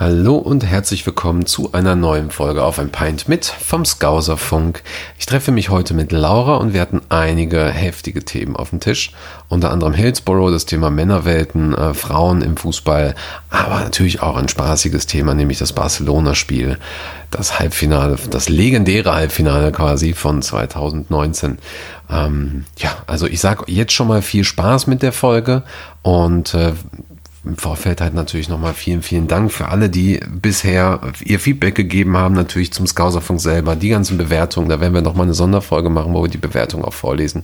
Hallo und herzlich willkommen zu einer neuen Folge auf ein Pint mit vom Scouser Funk. Ich treffe mich heute mit Laura und wir hatten einige heftige Themen auf dem Tisch. Unter anderem Hillsborough, das Thema Männerwelten, äh, Frauen im Fußball, aber natürlich auch ein spaßiges Thema, nämlich das Barcelona-Spiel, das Halbfinale, das legendäre Halbfinale quasi von 2019. Ähm, ja, also ich sage jetzt schon mal viel Spaß mit der Folge und äh, im Vorfeld halt natürlich nochmal vielen, vielen Dank für alle, die bisher ihr Feedback gegeben haben, natürlich zum Scouserfunk selber, die ganzen Bewertungen, da werden wir nochmal eine Sonderfolge machen, wo wir die Bewertung auch vorlesen.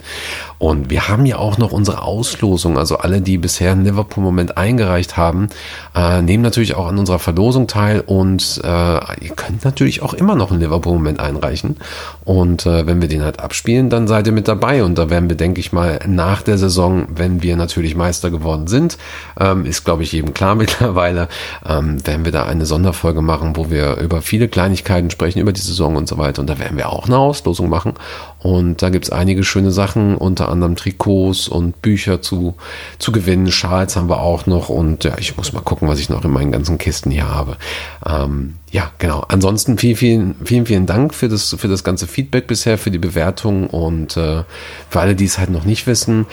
Und wir haben ja auch noch unsere Auslosung, also alle, die bisher einen Liverpool-Moment eingereicht haben, äh, nehmen natürlich auch an unserer Verlosung teil. Und äh, ihr könnt natürlich auch immer noch einen Liverpool-Moment einreichen. Und äh, wenn wir den halt abspielen, dann seid ihr mit dabei. Und da werden wir, denke ich mal, nach der Saison, wenn wir natürlich Meister geworden sind, ähm, ist, glaube glaube ich, jedem klar mittlerweile, ähm, werden wir da eine Sonderfolge machen, wo wir über viele Kleinigkeiten sprechen, über die Saison und so weiter. Und da werden wir auch eine Auslosung machen. Und da gibt es einige schöne Sachen, unter anderem Trikots und Bücher zu, zu gewinnen. Schals haben wir auch noch. Und ja, ich muss mal gucken, was ich noch in meinen ganzen Kisten hier habe. Ähm, ja, genau. Ansonsten vielen, vielen, vielen, vielen Dank für das, für das ganze Feedback bisher, für die Bewertung und äh, für alle, die es halt noch nicht wissen.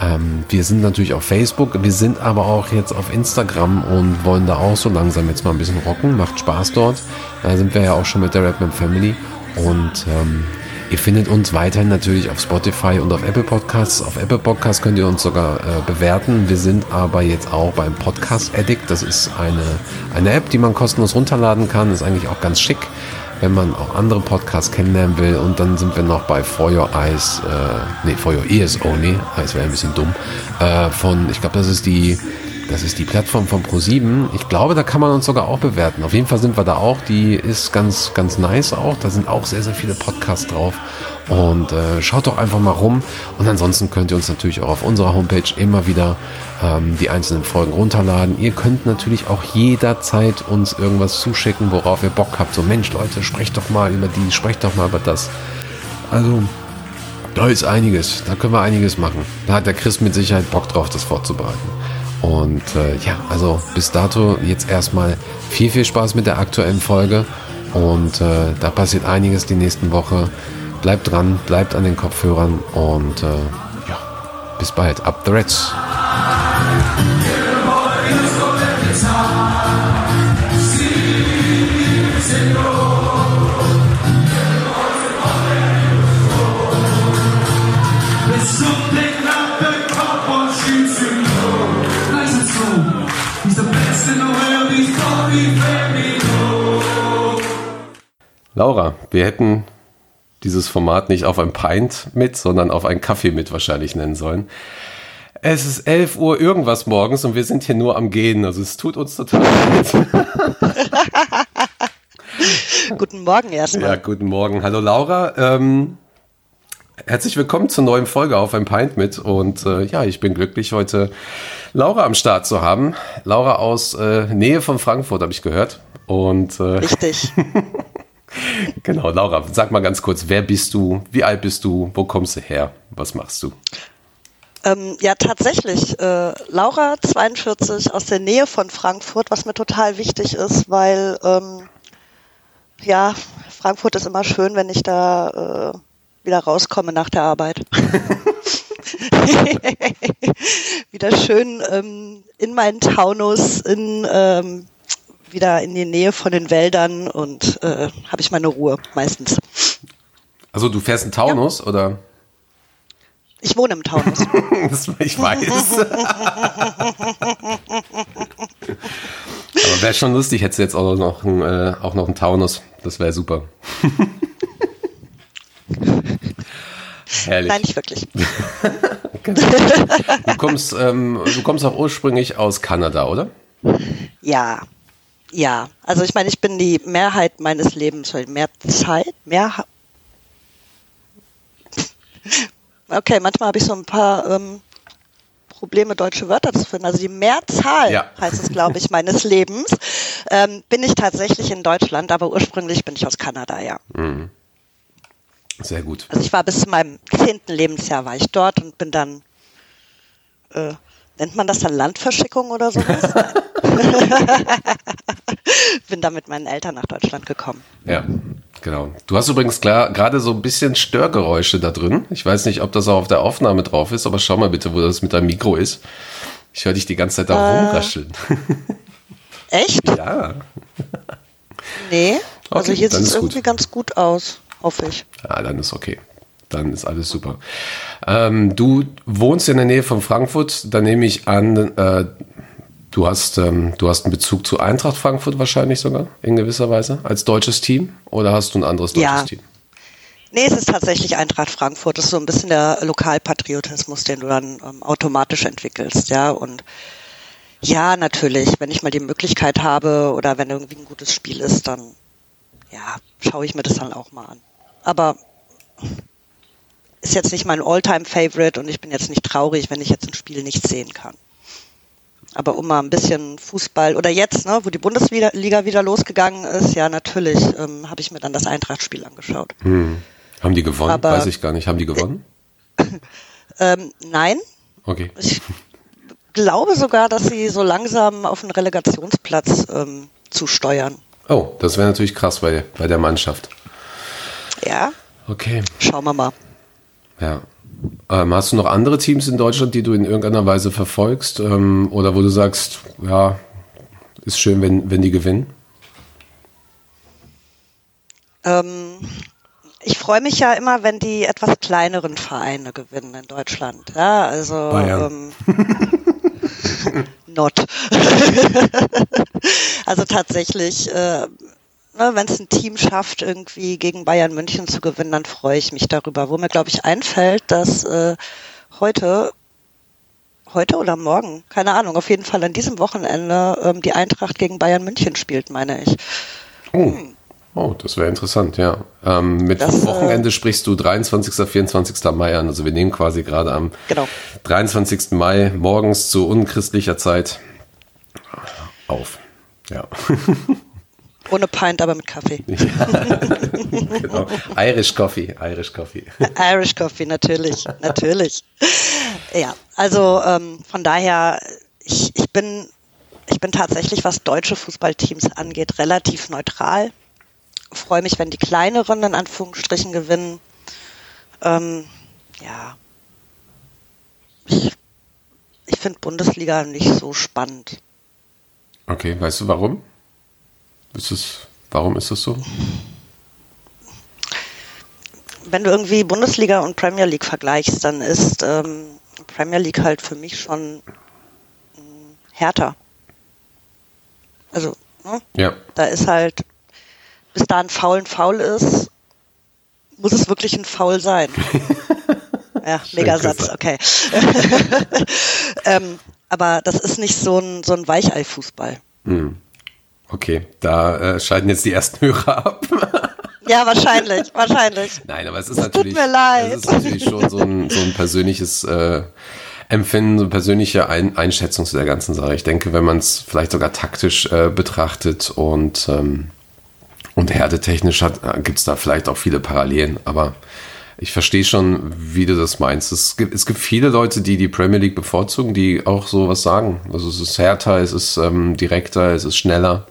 Ähm, wir sind natürlich auf Facebook, wir sind aber auch jetzt auf Instagram und wollen da auch so langsam jetzt mal ein bisschen rocken. Macht Spaß dort. Da sind wir ja auch schon mit der Redman Family. Und ähm, ihr findet uns weiterhin natürlich auf Spotify und auf Apple Podcasts. Auf Apple Podcasts könnt ihr uns sogar äh, bewerten. Wir sind aber jetzt auch beim Podcast Addict. Das ist eine, eine App, die man kostenlos runterladen kann. Ist eigentlich auch ganz schick wenn man auch andere Podcasts kennenlernen will. Und dann sind wir noch bei For Your Eyes, äh, nee, For Your Ears Only, das wäre ein bisschen dumm, äh, von, ich glaube, das ist die, das ist die Plattform von Pro7. Ich glaube, da kann man uns sogar auch bewerten. Auf jeden Fall sind wir da auch. Die ist ganz, ganz nice auch. Da sind auch sehr, sehr viele Podcasts drauf. Und äh, schaut doch einfach mal rum. Und ansonsten könnt ihr uns natürlich auch auf unserer Homepage immer wieder ähm, die einzelnen Folgen runterladen. Ihr könnt natürlich auch jederzeit uns irgendwas zuschicken, worauf ihr Bock habt. So, Mensch, Leute, sprecht doch mal über die, sprecht doch mal über das. Also, da ist einiges. Da können wir einiges machen. Da hat der Chris mit Sicherheit Bock drauf, das vorzubereiten. Und äh, ja, also bis dato jetzt erstmal viel, viel Spaß mit der aktuellen Folge. Und äh, da passiert einiges die nächsten Woche. Bleibt dran, bleibt an den Kopfhörern und äh, ja, bis bald. Up the Reds. Laura, wir hätten dieses Format nicht auf ein Pint mit, sondern auf einen Kaffee mit wahrscheinlich nennen sollen. Es ist 11 Uhr irgendwas morgens und wir sind hier nur am Gehen. Also es tut uns total leid. guten Morgen erstmal. Ja, guten Morgen. Hallo Laura. Ähm, herzlich willkommen zur neuen Folge auf ein Pint mit. Und äh, ja, ich bin glücklich, heute Laura am Start zu haben. Laura aus äh, Nähe von Frankfurt, habe ich gehört. Und, äh, Richtig. genau, Laura, sag mal ganz kurz, wer bist du, wie alt bist du, wo kommst du her, was machst du? Ähm, ja, tatsächlich. Äh, Laura, 42, aus der Nähe von Frankfurt, was mir total wichtig ist, weil ähm, ja, Frankfurt ist immer schön, wenn ich da äh, wieder rauskomme nach der Arbeit. wieder schön ähm, in meinen Taunus, in ähm, wieder in die Nähe von den Wäldern und äh, habe ich meine Ruhe meistens. Also du fährst in Taunus ja. oder? Ich wohne im Taunus. ich weiß. Aber wäre schon lustig, hättest du jetzt auch noch, ein, äh, auch noch einen Taunus. Das wäre super. Herrlich. Nein, nicht wirklich. du, kommst, ähm, du kommst auch ursprünglich aus Kanada, oder? Ja, ja, also ich meine, ich bin die Mehrheit meines Lebens, mehr Zeit, mehr. Okay, manchmal habe ich so ein paar ähm, Probleme, deutsche Wörter zu finden. Also die Mehrzahl, ja. heißt es, glaube ich, meines Lebens, ähm, bin ich tatsächlich in Deutschland, aber ursprünglich bin ich aus Kanada, ja. Mhm. Sehr gut. Also ich war bis zu meinem zehnten Lebensjahr war ich dort und bin dann äh, Nennt man das dann Landverschickung oder sowas? bin da mit meinen Eltern nach Deutschland gekommen. Ja, genau. Du hast übrigens gerade so ein bisschen Störgeräusche da drin. Ich weiß nicht, ob das auch auf der Aufnahme drauf ist, aber schau mal bitte, wo das mit deinem Mikro ist. Ich höre dich die ganze Zeit da äh, rumrascheln. Echt? Ja. Nee, also okay, hier sieht es irgendwie ganz gut aus, hoffe ich. Ja, dann ist okay. Dann ist alles super. Ähm, du wohnst in der Nähe von Frankfurt, da nehme ich an, äh, du, hast, ähm, du hast einen Bezug zu Eintracht Frankfurt wahrscheinlich sogar, in gewisser Weise, als deutsches Team oder hast du ein anderes deutsches ja. Team? Nee, es ist tatsächlich Eintracht Frankfurt. Das ist so ein bisschen der Lokalpatriotismus, den du dann ähm, automatisch entwickelst, ja. Und ja, natürlich, wenn ich mal die Möglichkeit habe oder wenn irgendwie ein gutes Spiel ist, dann ja, schaue ich mir das dann auch mal an. Aber ist jetzt nicht mein All-Time-Favorite und ich bin jetzt nicht traurig, wenn ich jetzt ein Spiel nicht sehen kann. Aber um mal ein bisschen Fußball oder jetzt, ne, wo die Bundesliga wieder losgegangen ist, ja natürlich, ähm, habe ich mir dann das Eintracht-Spiel angeschaut. Hm. Haben die gewonnen? Aber, Weiß ich gar nicht. Haben die gewonnen? ähm, nein. Okay. Ich glaube sogar, dass sie so langsam auf einen Relegationsplatz ähm, zusteuern. Oh, das wäre natürlich krass bei, bei der Mannschaft. Ja. Okay. Schauen wir mal. Ja. Ähm, hast du noch andere Teams in Deutschland, die du in irgendeiner Weise verfolgst? Ähm, oder wo du sagst, ja, ist schön, wenn, wenn die gewinnen? Ähm, ich freue mich ja immer, wenn die etwas kleineren Vereine gewinnen in Deutschland. Ja, also Bayern. Ähm, not. also tatsächlich, äh, ne, wenn es ein Team schafft, irgendwie gegen Bayern München zu gewinnen, dann freue ich mich darüber. Wo mir, glaube ich, einfällt, dass äh, heute, heute oder morgen, keine Ahnung, auf jeden Fall an diesem Wochenende ähm, die Eintracht gegen Bayern München spielt, meine ich. Oh. Oh, das wäre interessant, ja. Ähm, mit das, äh, Wochenende äh, sprichst du 23., 24. Mai an. Also wir nehmen quasi gerade am genau. 23. Mai morgens zu unchristlicher Zeit auf. Ja. Ohne Pint, aber mit Kaffee. Ja, genau. Irish Coffee, Irish Coffee. Irish Coffee, natürlich, natürlich. Ja, also ähm, von daher, ich, ich bin ich bin tatsächlich, was deutsche Fußballteams angeht, relativ neutral. Freue mich, wenn die kleineren in Anführungsstrichen gewinnen. Ähm, ja. Ich, ich finde Bundesliga nicht so spannend. Okay, weißt du warum? Ist es, warum ist das so? Wenn du irgendwie Bundesliga und Premier League vergleichst, dann ist ähm, Premier League halt für mich schon ähm, härter. Also, ne? ja. da ist halt, bis da ein Foul ein Foul ist, muss es wirklich ein Foul sein. ja, mega Satz, okay. ähm, aber das ist nicht so ein, so ein Weichei-Fußball. Hm. Okay, da äh, schalten jetzt die ersten Hörer ab. ja, wahrscheinlich, wahrscheinlich. Nein, aber es ist das natürlich, tut mir leid. es ist natürlich schon so ein, so ein persönliches äh, Empfinden, so eine persönliche ein Einschätzung zu der ganzen Sache. Ich denke, wenn man es vielleicht sogar taktisch äh, betrachtet und, ähm, und härtetechnisch hat, äh, gibt es da vielleicht auch viele Parallelen, aber ich verstehe schon, wie du das meinst. Es gibt, es gibt viele Leute, die die Premier League bevorzugen, die auch sowas sagen. Also es ist härter, es ist ähm, direkter, es ist schneller.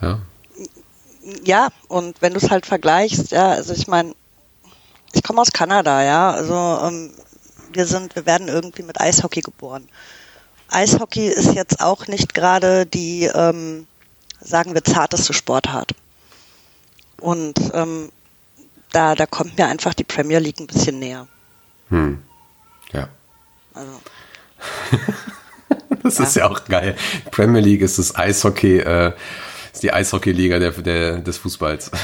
Ja. Ja, und wenn du es halt vergleichst, ja, also ich meine, ich komme aus Kanada, ja, also ähm, wir sind, wir werden irgendwie mit Eishockey geboren. Eishockey ist jetzt auch nicht gerade die, ähm, sagen wir, zarteste Sportart. Und ähm, da, da kommt mir einfach die Premier League ein bisschen näher. Hm. Ja. Also. das ja. ist ja auch geil. Premier League ist das Eishockey, äh, ist die Eishockey-Liga der, der, des Fußballs.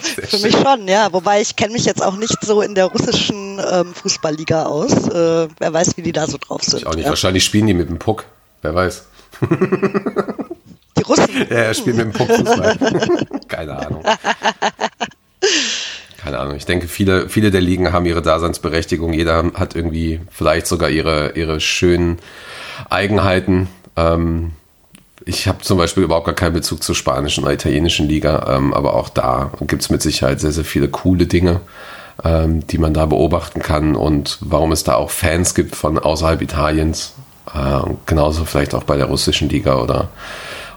Für mich schon, ja. Wobei ich kenne mich jetzt auch nicht so in der russischen ähm, Fußballliga aus. Äh, wer weiß, wie die da so drauf sind. Ich auch nicht. Ja. Wahrscheinlich spielen die mit dem Puck. Wer weiß. Die Russen? Ja, er spielt mit dem Puck Fußball. Keine Ahnung. Keine Ahnung. Ich denke, viele, viele der Ligen haben ihre Daseinsberechtigung. Jeder hat irgendwie vielleicht sogar ihre, ihre schönen Eigenheiten. Ähm, ich habe zum Beispiel überhaupt gar keinen Bezug zur spanischen oder italienischen Liga, ähm, aber auch da gibt es mit Sicherheit sehr, sehr viele coole Dinge, ähm, die man da beobachten kann und warum es da auch Fans gibt von außerhalb Italiens. Äh, genauso vielleicht auch bei der russischen Liga oder,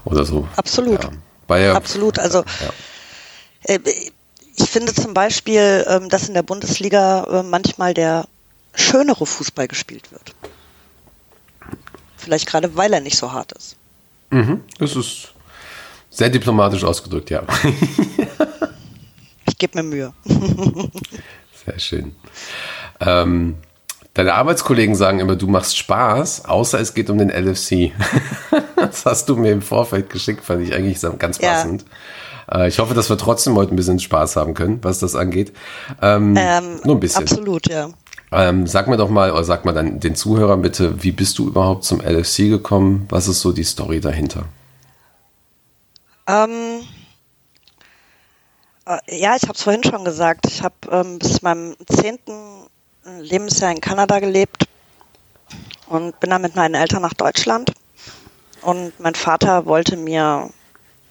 oder so. Absolut. Ja. Ja, Absolut. Also ja. äh, ich finde zum Beispiel, ähm, dass in der Bundesliga äh, manchmal der schönere Fußball gespielt wird. Vielleicht gerade, weil er nicht so hart ist. Mhm, das ist sehr diplomatisch ausgedrückt, ja. ich gebe mir Mühe. sehr schön. Ähm, deine Arbeitskollegen sagen immer, du machst Spaß, außer es geht um den LFC. das hast du mir im Vorfeld geschickt, fand ich eigentlich ganz passend. Ja. Äh, ich hoffe, dass wir trotzdem heute ein bisschen Spaß haben können, was das angeht. Ähm, ähm, nur ein bisschen. Absolut, ja. Ähm, sag mir doch mal, oder sag mal dann den Zuhörern bitte, wie bist du überhaupt zum LFC gekommen? Was ist so die Story dahinter? Ähm, äh, ja, ich habe es vorhin schon gesagt. Ich habe ähm, bis meinem zehnten Lebensjahr in Kanada gelebt und bin dann mit meinen Eltern nach Deutschland. Und mein Vater wollte mir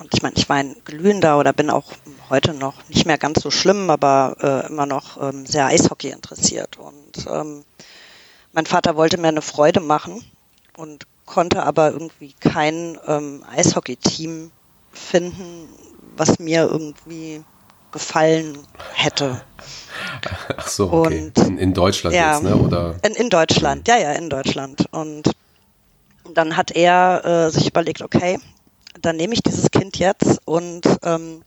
und ich meine, ich war ein glühender oder bin auch heute noch nicht mehr ganz so schlimm, aber äh, immer noch ähm, sehr Eishockey interessiert. Und ähm, mein Vater wollte mir eine Freude machen und konnte aber irgendwie kein ähm, Eishockey-Team finden, was mir irgendwie gefallen hätte. Ach so, okay. Und, in, in, Deutschland ja, jetzt, ne? Oder? In, in Deutschland, ja, ja, in Deutschland. Und dann hat er äh, sich überlegt, okay, dann nehme ich dieses Kind jetzt und ähm,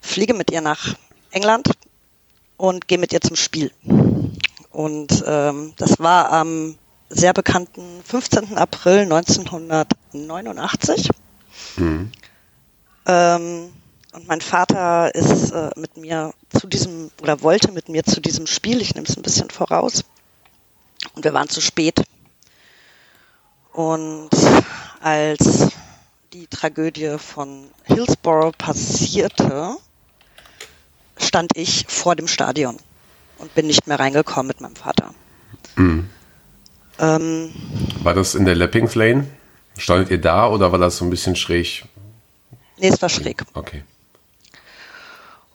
fliege mit ihr nach England und gehe mit ihr zum Spiel. Und ähm, das war am sehr bekannten 15. April 1989. Mhm. Ähm, und mein Vater ist äh, mit mir zu diesem oder wollte mit mir zu diesem Spiel. Ich nehme es ein bisschen voraus. Und wir waren zu spät. Und als die Tragödie von Hillsborough passierte, stand ich vor dem Stadion und bin nicht mehr reingekommen mit meinem Vater. Mhm. Ähm, war das in der Lappings Lane? Standet ihr da oder war das so ein bisschen schräg? Nee, es war schräg. Okay.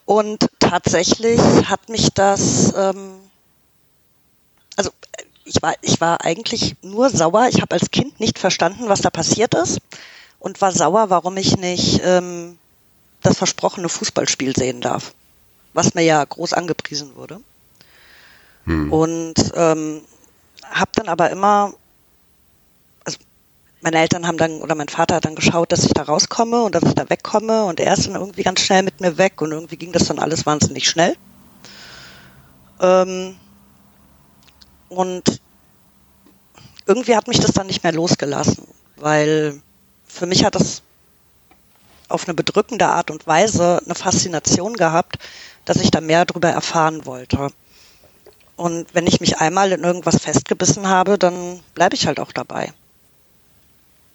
Und tatsächlich hat mich das, ähm, also ich war, ich war eigentlich nur sauer. Ich habe als Kind nicht verstanden, was da passiert ist und war sauer, warum ich nicht ähm, das versprochene Fußballspiel sehen darf, was mir ja groß angepriesen wurde. Hm. Und ähm, habe dann aber immer, also meine Eltern haben dann oder mein Vater hat dann geschaut, dass ich da rauskomme und dass ich da wegkomme und er ist dann irgendwie ganz schnell mit mir weg und irgendwie ging das dann alles wahnsinnig schnell. Ähm, und irgendwie hat mich das dann nicht mehr losgelassen, weil für mich hat das auf eine bedrückende Art und Weise eine Faszination gehabt, dass ich da mehr darüber erfahren wollte. Und wenn ich mich einmal in irgendwas festgebissen habe, dann bleibe ich halt auch dabei.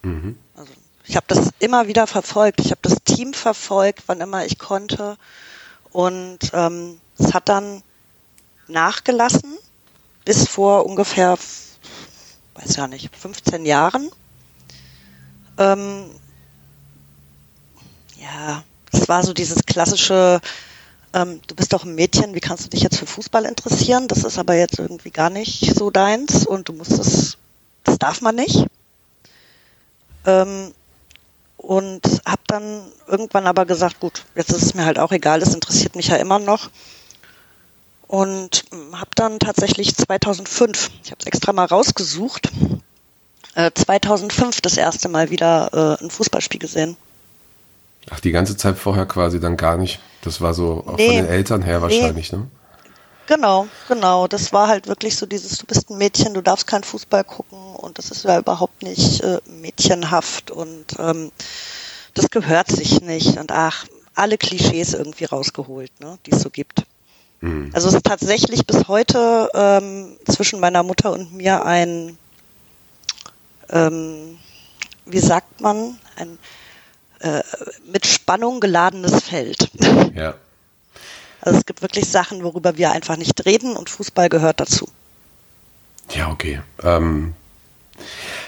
Mhm. Also ich habe das immer wieder verfolgt. Ich habe das Team verfolgt, wann immer ich konnte. Und ähm, es hat dann nachgelassen bis vor ungefähr, weiß ja nicht, 15 Jahren ähm, ja, es war so dieses klassische, ähm, du bist doch ein Mädchen, wie kannst du dich jetzt für Fußball interessieren? Das ist aber jetzt irgendwie gar nicht so deins und du musst es, das darf man nicht. Ähm, und habe dann irgendwann aber gesagt, gut, jetzt ist es mir halt auch egal, es interessiert mich ja immer noch. Und habe dann tatsächlich 2005, ich habe es extra mal rausgesucht, 2005 äh, das erste Mal wieder äh, ein Fußballspiel gesehen. Ach, die ganze Zeit vorher quasi dann gar nicht. Das war so auch nee, von den Eltern her wahrscheinlich, nee. ne? Genau, genau. Das war halt wirklich so dieses, du bist ein Mädchen, du darfst keinen Fußball gucken und das ist ja überhaupt nicht äh, mädchenhaft und ähm, das gehört sich nicht und ach, alle Klischees irgendwie rausgeholt, ne, die es so gibt. Mhm. Also es ist tatsächlich bis heute ähm, zwischen meiner Mutter und mir ein ähm, wie sagt man, ein äh, mit Spannung geladenes Feld. Ja. Also es gibt wirklich Sachen, worüber wir einfach nicht reden und Fußball gehört dazu. Ja, okay. Ähm,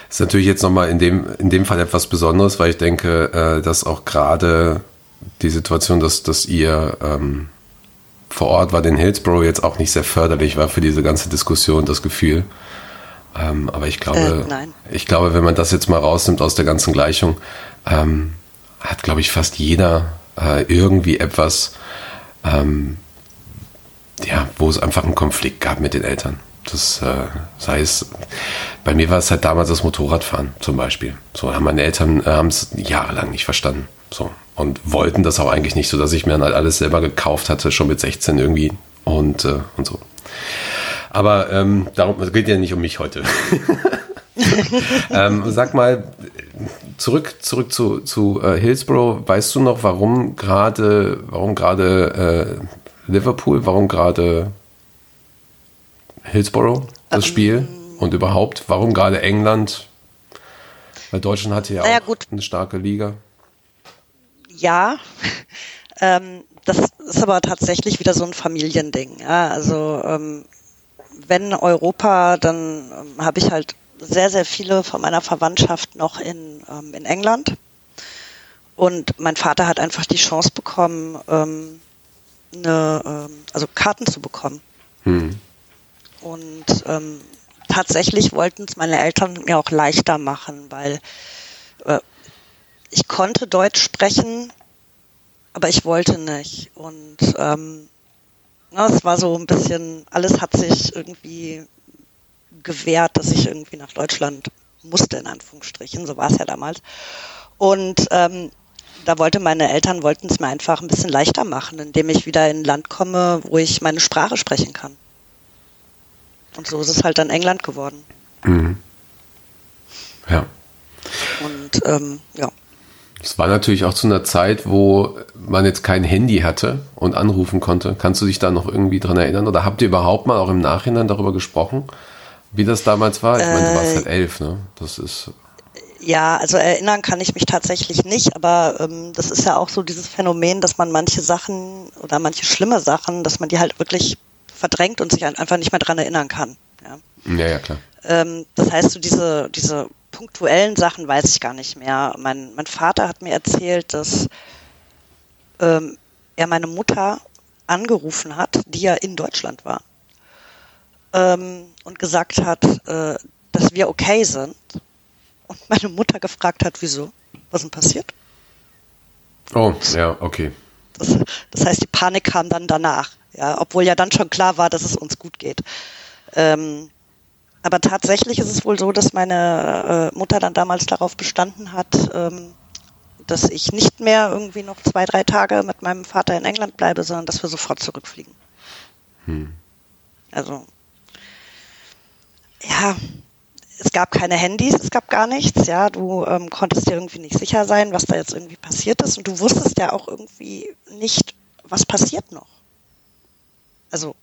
ist natürlich jetzt nochmal in dem, in dem Fall etwas Besonderes, weil ich denke, äh, dass auch gerade die Situation, dass, dass ihr ähm, vor Ort war, den Hillsborough jetzt auch nicht sehr förderlich war für diese ganze Diskussion, das Gefühl. Ähm, aber ich glaube, äh, ich glaube, wenn man das jetzt mal rausnimmt aus der ganzen Gleichung, ähm, hat, glaube ich, fast jeder äh, irgendwie etwas, ähm, ja, wo es einfach einen Konflikt gab mit den Eltern. Das äh, sei es, bei mir war es halt damals das Motorradfahren zum Beispiel. So haben meine Eltern äh, haben es jahrelang nicht verstanden. So und wollten das auch eigentlich nicht, so dass ich mir dann halt alles selber gekauft hatte, schon mit 16 irgendwie und, äh, und so. Aber ähm, darum es geht ja nicht um mich heute. ähm, sag mal, zurück, zurück zu, zu äh, Hillsborough. Weißt du noch, warum gerade, warum gerade äh, Liverpool, warum gerade Hillsborough, das ähm, Spiel? Und überhaupt, warum gerade England? Weil Deutschland hatte ja naja, auch gut. eine starke Liga. Ja, ähm, das ist aber tatsächlich wieder so ein Familiending. Ja? Also ähm, wenn Europa, dann ähm, habe ich halt sehr, sehr viele von meiner Verwandtschaft noch in, ähm, in England. Und mein Vater hat einfach die Chance bekommen, ähm, eine, ähm, also Karten zu bekommen. Hm. Und ähm, tatsächlich wollten es meine Eltern mir auch leichter machen, weil äh, ich konnte Deutsch sprechen, aber ich wollte nicht. Und ähm, na, es war so ein bisschen, alles hat sich irgendwie gewährt, dass ich irgendwie nach Deutschland musste, in Anführungsstrichen. So war es ja damals. Und ähm, da wollte meine Eltern wollten es mir einfach ein bisschen leichter machen, indem ich wieder in ein Land komme, wo ich meine Sprache sprechen kann. Und so ist es halt dann England geworden. Mhm. Ja. Und ähm, ja. Es war natürlich auch zu einer Zeit, wo man jetzt kein Handy hatte und anrufen konnte. Kannst du dich da noch irgendwie dran erinnern? Oder habt ihr überhaupt mal auch im Nachhinein darüber gesprochen, wie das damals war? Ich meine, du warst halt äh, elf, ne? Das ist. Ja, also erinnern kann ich mich tatsächlich nicht, aber ähm, das ist ja auch so dieses Phänomen, dass man manche Sachen oder manche schlimme Sachen, dass man die halt wirklich verdrängt und sich einfach nicht mehr dran erinnern kann. Ja, ja, ja klar. Ähm, das heißt, so diese, diese punktuellen Sachen weiß ich gar nicht mehr. Mein, mein Vater hat mir erzählt, dass ähm, er meine Mutter angerufen hat, die ja in Deutschland war, ähm, und gesagt hat, äh, dass wir okay sind. Und meine Mutter gefragt hat, wieso? Was denn passiert? Oh, ja, okay. Das, das heißt, die Panik kam dann danach, ja, obwohl ja dann schon klar war, dass es uns gut geht. Ähm, aber tatsächlich ist es wohl so, dass meine äh, Mutter dann damals darauf bestanden hat, ähm, dass ich nicht mehr irgendwie noch zwei, drei Tage mit meinem Vater in England bleibe, sondern dass wir sofort zurückfliegen. Hm. Also, ja, es gab keine Handys, es gab gar nichts, ja, du ähm, konntest dir irgendwie nicht sicher sein, was da jetzt irgendwie passiert ist und du wusstest ja auch irgendwie nicht, was passiert noch. Also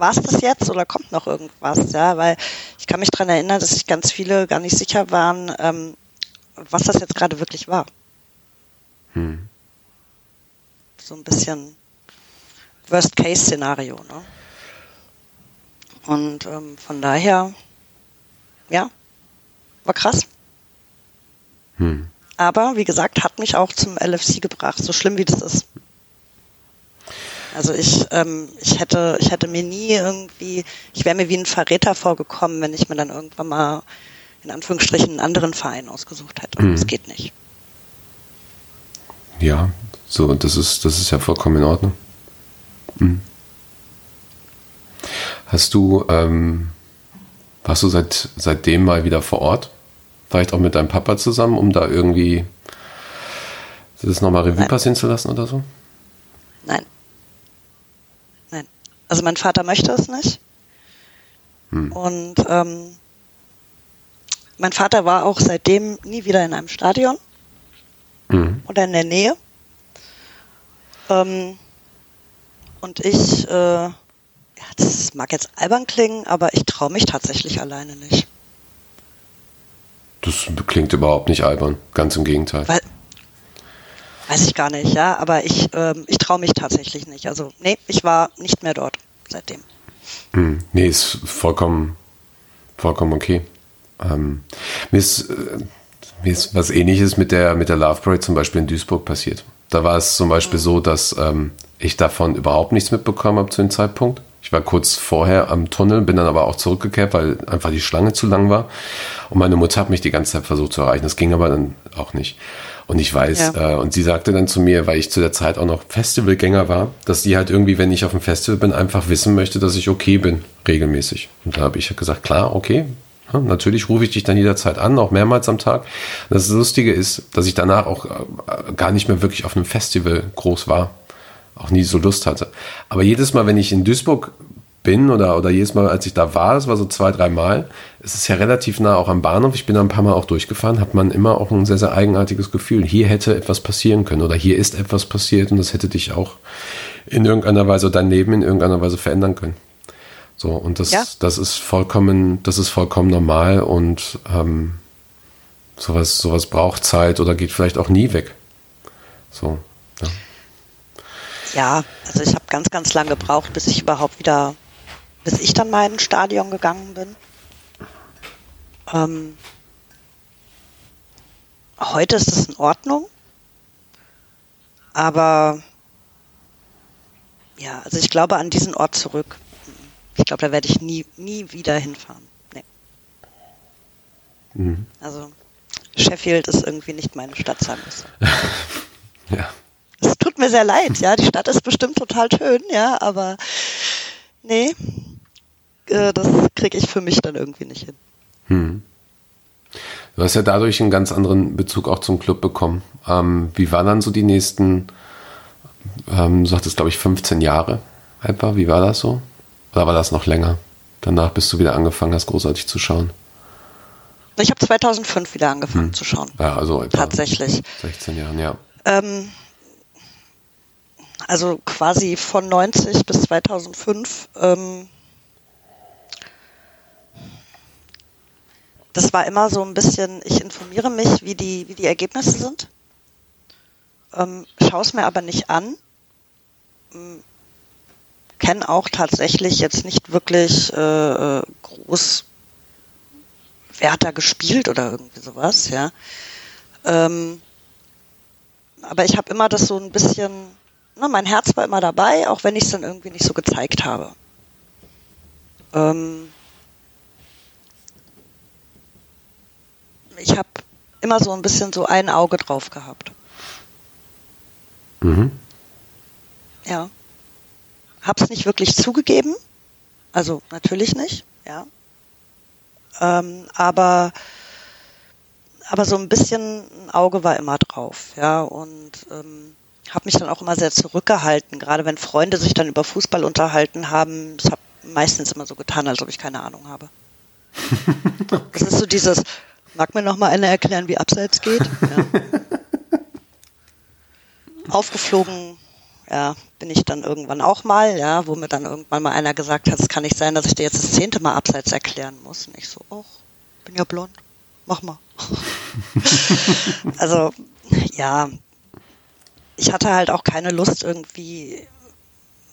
war es das jetzt oder kommt noch irgendwas? Ja, weil ich kann mich daran erinnern, dass sich ganz viele gar nicht sicher waren, ähm, was das jetzt gerade wirklich war. Hm. So ein bisschen Worst-Case-Szenario. Ne? Und ähm, von daher, ja, war krass. Hm. Aber wie gesagt, hat mich auch zum LFC gebracht, so schlimm wie das ist. Also ich, ähm, ich hätte, ich hätte mir nie irgendwie, ich wäre mir wie ein Verräter vorgekommen, wenn ich mir dann irgendwann mal in Anführungsstrichen einen anderen Verein ausgesucht hätte. Mhm. Das geht nicht. Ja, so, das ist, das ist ja vollkommen in Ordnung. Mhm. Hast du, ähm, warst du seit, seitdem mal wieder vor Ort? Vielleicht auch mit deinem Papa zusammen, um da irgendwie das nochmal Revue passieren zu lassen oder so? Nein. Also mein Vater möchte es nicht. Hm. Und ähm, mein Vater war auch seitdem nie wieder in einem Stadion hm. oder in der Nähe. Ähm, und ich, äh, ja, das mag jetzt albern klingen, aber ich traue mich tatsächlich alleine nicht. Das klingt überhaupt nicht albern, ganz im Gegenteil. Weil, Weiß ich gar nicht, ja, aber ich, ähm, ich traue mich tatsächlich nicht. Also, nee, ich war nicht mehr dort seitdem. Hm, nee, ist vollkommen, vollkommen okay. Ähm, mir, ist, äh, mir ist was ähnliches mit der, mit der Love Parade zum Beispiel in Duisburg passiert. Da war es zum Beispiel mhm. so, dass ähm, ich davon überhaupt nichts mitbekommen habe zu dem Zeitpunkt. Ich war kurz vorher am Tunnel, bin dann aber auch zurückgekehrt, weil einfach die Schlange zu lang war. Und meine Mutter hat mich die ganze Zeit versucht zu erreichen. Das ging aber dann auch nicht. Und ich weiß, ja. äh, und sie sagte dann zu mir, weil ich zu der Zeit auch noch Festivalgänger war, dass sie halt irgendwie, wenn ich auf dem Festival bin, einfach wissen möchte, dass ich okay bin, regelmäßig. Und da habe ich gesagt, klar, okay. Natürlich rufe ich dich dann jederzeit an, auch mehrmals am Tag. Das Lustige ist, dass ich danach auch äh, gar nicht mehr wirklich auf einem Festival groß war auch nie so Lust hatte. Aber jedes Mal, wenn ich in Duisburg bin oder, oder jedes Mal, als ich da war, das war so zwei, drei Mal, es ist ja relativ nah auch am Bahnhof, ich bin da ein paar Mal auch durchgefahren, hat man immer auch ein sehr, sehr eigenartiges Gefühl. Hier hätte etwas passieren können oder hier ist etwas passiert und das hätte dich auch in irgendeiner Weise, dein Leben in irgendeiner Weise verändern können. So, und das, ja. das ist vollkommen, das ist vollkommen normal und ähm, sowas, sowas braucht Zeit oder geht vielleicht auch nie weg. So, ja. Ja, also ich habe ganz, ganz lange gebraucht, bis ich überhaupt wieder, bis ich dann mal in ein Stadion gegangen bin. Ähm, heute ist es in Ordnung, aber ja, also ich glaube an diesen Ort zurück. Ich glaube, da werde ich nie, nie wieder hinfahren. Nee. Mhm. Also Sheffield ist irgendwie nicht meine Stadt, sagen wir ja es tut mir sehr leid, ja, die Stadt ist bestimmt total schön, ja, aber nee, äh, das kriege ich für mich dann irgendwie nicht hin. Hm. Du hast ja dadurch einen ganz anderen Bezug auch zum Club bekommen. Ähm, wie waren dann so die nächsten, ähm, du sagtest glaube ich 15 Jahre etwa, wie war das so? Oder war das noch länger? Danach bist du wieder angefangen hast, großartig zu schauen. Ich habe 2005 wieder angefangen hm. zu schauen. Ja, also etwa tatsächlich. 16 Jahren, ja. Ähm, also quasi von 90 bis 2005. Ähm, das war immer so ein bisschen, ich informiere mich, wie die, wie die Ergebnisse sind, ähm, schaue es mir aber nicht an, ähm, kenne auch tatsächlich jetzt nicht wirklich äh, groß, wer hat da gespielt oder irgendwie sowas, ja. Ähm, aber ich habe immer das so ein bisschen ne, mein Herz war immer dabei, auch wenn ich es dann irgendwie nicht so gezeigt habe. Ähm ich habe immer so ein bisschen so ein Auge drauf gehabt. Mhm. Ja. Hab's nicht wirklich zugegeben. Also natürlich nicht, ja. Ähm, aber aber so ein bisschen ein Auge war immer drauf, ja. Und ähm, habe mich dann auch immer sehr zurückgehalten, gerade wenn Freunde sich dann über Fußball unterhalten haben. Ich habe meistens immer so getan, als ob ich keine Ahnung habe. Das ist so dieses, mag mir noch mal einer erklären, wie Abseits geht? Ja. Aufgeflogen, ja, bin ich dann irgendwann auch mal, ja, wo mir dann irgendwann mal einer gesagt hat, es kann nicht sein, dass ich dir jetzt das zehnte Mal Abseits erklären muss. Und ich so, oh, bin ja blond, mach mal. also, ja, ich hatte halt auch keine Lust irgendwie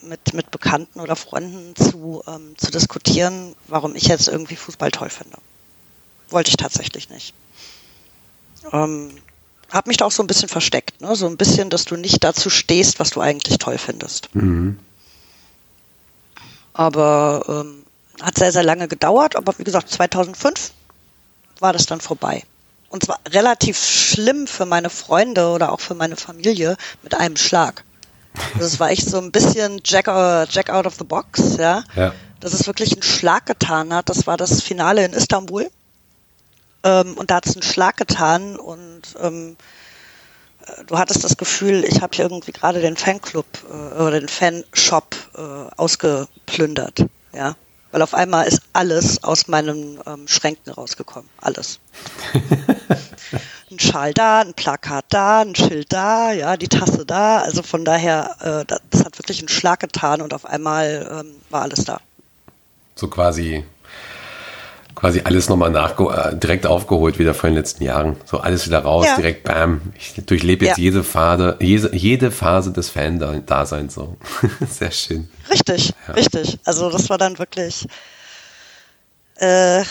mit, mit Bekannten oder Freunden zu, ähm, zu diskutieren, warum ich jetzt irgendwie Fußball toll finde. Wollte ich tatsächlich nicht. Ähm, hab mich da auch so ein bisschen versteckt, ne? so ein bisschen, dass du nicht dazu stehst, was du eigentlich toll findest. Mhm. Aber ähm, hat sehr, sehr lange gedauert, aber wie gesagt, 2005 war das dann vorbei und zwar relativ schlimm für meine Freunde oder auch für meine Familie mit einem Schlag. Das war echt so ein bisschen Jack, uh, Jack out of the box, ja? ja. Dass es wirklich einen Schlag getan hat. Das war das Finale in Istanbul. Ähm, und da hat es einen Schlag getan und ähm, äh, du hattest das Gefühl, ich habe hier irgendwie gerade den Fanclub äh, oder den Fanshop äh, ausgeplündert, ja weil auf einmal ist alles aus meinen ähm, Schränken rausgekommen. Alles. ein Schal da, ein Plakat da, ein Schild da, ja, die Tasse da. Also von daher, äh, das hat wirklich einen Schlag getan und auf einmal ähm, war alles da. So quasi quasi alles nochmal nachge äh, direkt aufgeholt wieder von den letzten Jahren. So alles wieder raus, ja. direkt bam. Ich durchlebe jetzt ja. jede Phase, jede, jede Phase des Fan-Daseins so. Sehr schön. Richtig, ja. richtig. Also das war dann wirklich äh,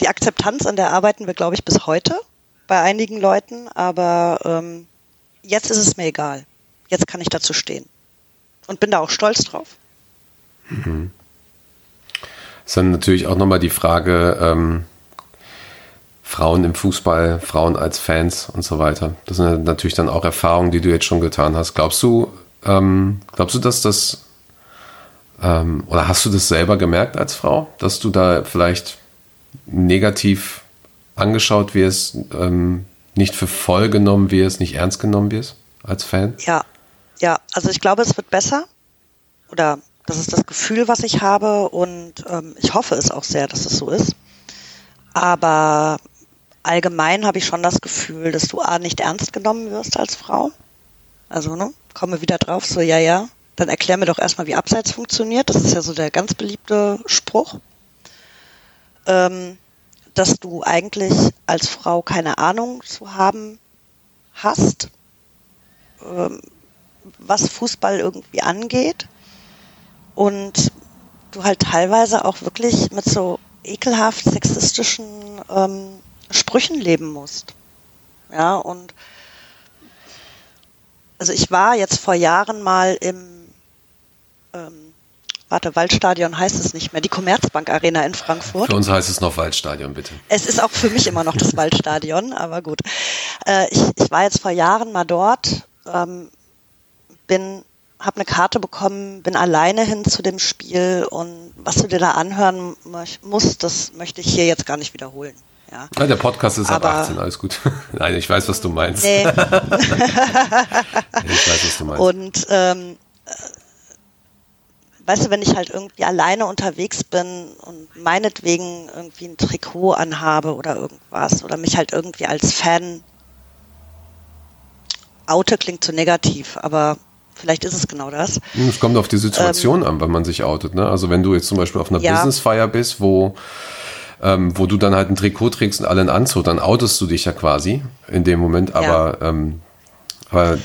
die Akzeptanz, an der arbeiten wir, glaube ich, bis heute bei einigen Leuten, aber ähm, jetzt ist es mir egal. Jetzt kann ich dazu stehen. Und bin da auch stolz drauf. Mhm. Ist dann natürlich auch nochmal die Frage, ähm, Frauen im Fußball, Frauen als Fans und so weiter. Das sind natürlich dann auch Erfahrungen, die du jetzt schon getan hast. Glaubst du, ähm, glaubst du, dass das ähm, oder hast du das selber gemerkt als Frau, dass du da vielleicht negativ angeschaut wirst, ähm, nicht für voll genommen wirst, nicht ernst genommen wirst als Fan? Ja, ja. Also ich glaube, es wird besser oder das ist das Gefühl, was ich habe und ähm, ich hoffe es auch sehr, dass es so ist. Aber allgemein habe ich schon das Gefühl, dass du A nicht ernst genommen wirst als Frau. Also, ne, komme wieder drauf, so, ja, ja, dann erklär mir doch erstmal, wie Abseits funktioniert. Das ist ja so der ganz beliebte Spruch. Ähm, dass du eigentlich als Frau keine Ahnung zu haben hast, ähm, was Fußball irgendwie angeht. Und du halt teilweise auch wirklich mit so ekelhaft sexistischen ähm, Sprüchen leben musst. Ja, und also ich war jetzt vor Jahren mal im ähm, warte, Waldstadion heißt es nicht mehr, die Commerzbank Arena in Frankfurt. Für uns heißt es noch Waldstadion, bitte. Es ist auch für mich immer noch das Waldstadion, aber gut. Äh, ich, ich war jetzt vor Jahren mal dort, ähm, bin habe eine Karte bekommen, bin alleine hin zu dem Spiel und was du dir da anhören musst, das möchte ich hier jetzt gar nicht wiederholen. Ja. ja der Podcast ist Aber, ab 18, alles gut. Nein, ich weiß, was du meinst. Nee. ich weiß, was du meinst. Und ähm, weißt du, wenn ich halt irgendwie alleine unterwegs bin und meinetwegen irgendwie ein Trikot anhabe oder irgendwas oder mich halt irgendwie als Fan oute, klingt zu negativ, aber vielleicht ist es genau das. Es kommt auf die Situation ähm, an, wenn man sich outet. Ne? Also wenn du jetzt zum Beispiel auf einer ja. Businessfeier bist, wo ähm, wo du dann halt ein Trikot trägst und alle einen Anzug, dann outest du dich ja quasi in dem Moment, aber, ja. ähm, aber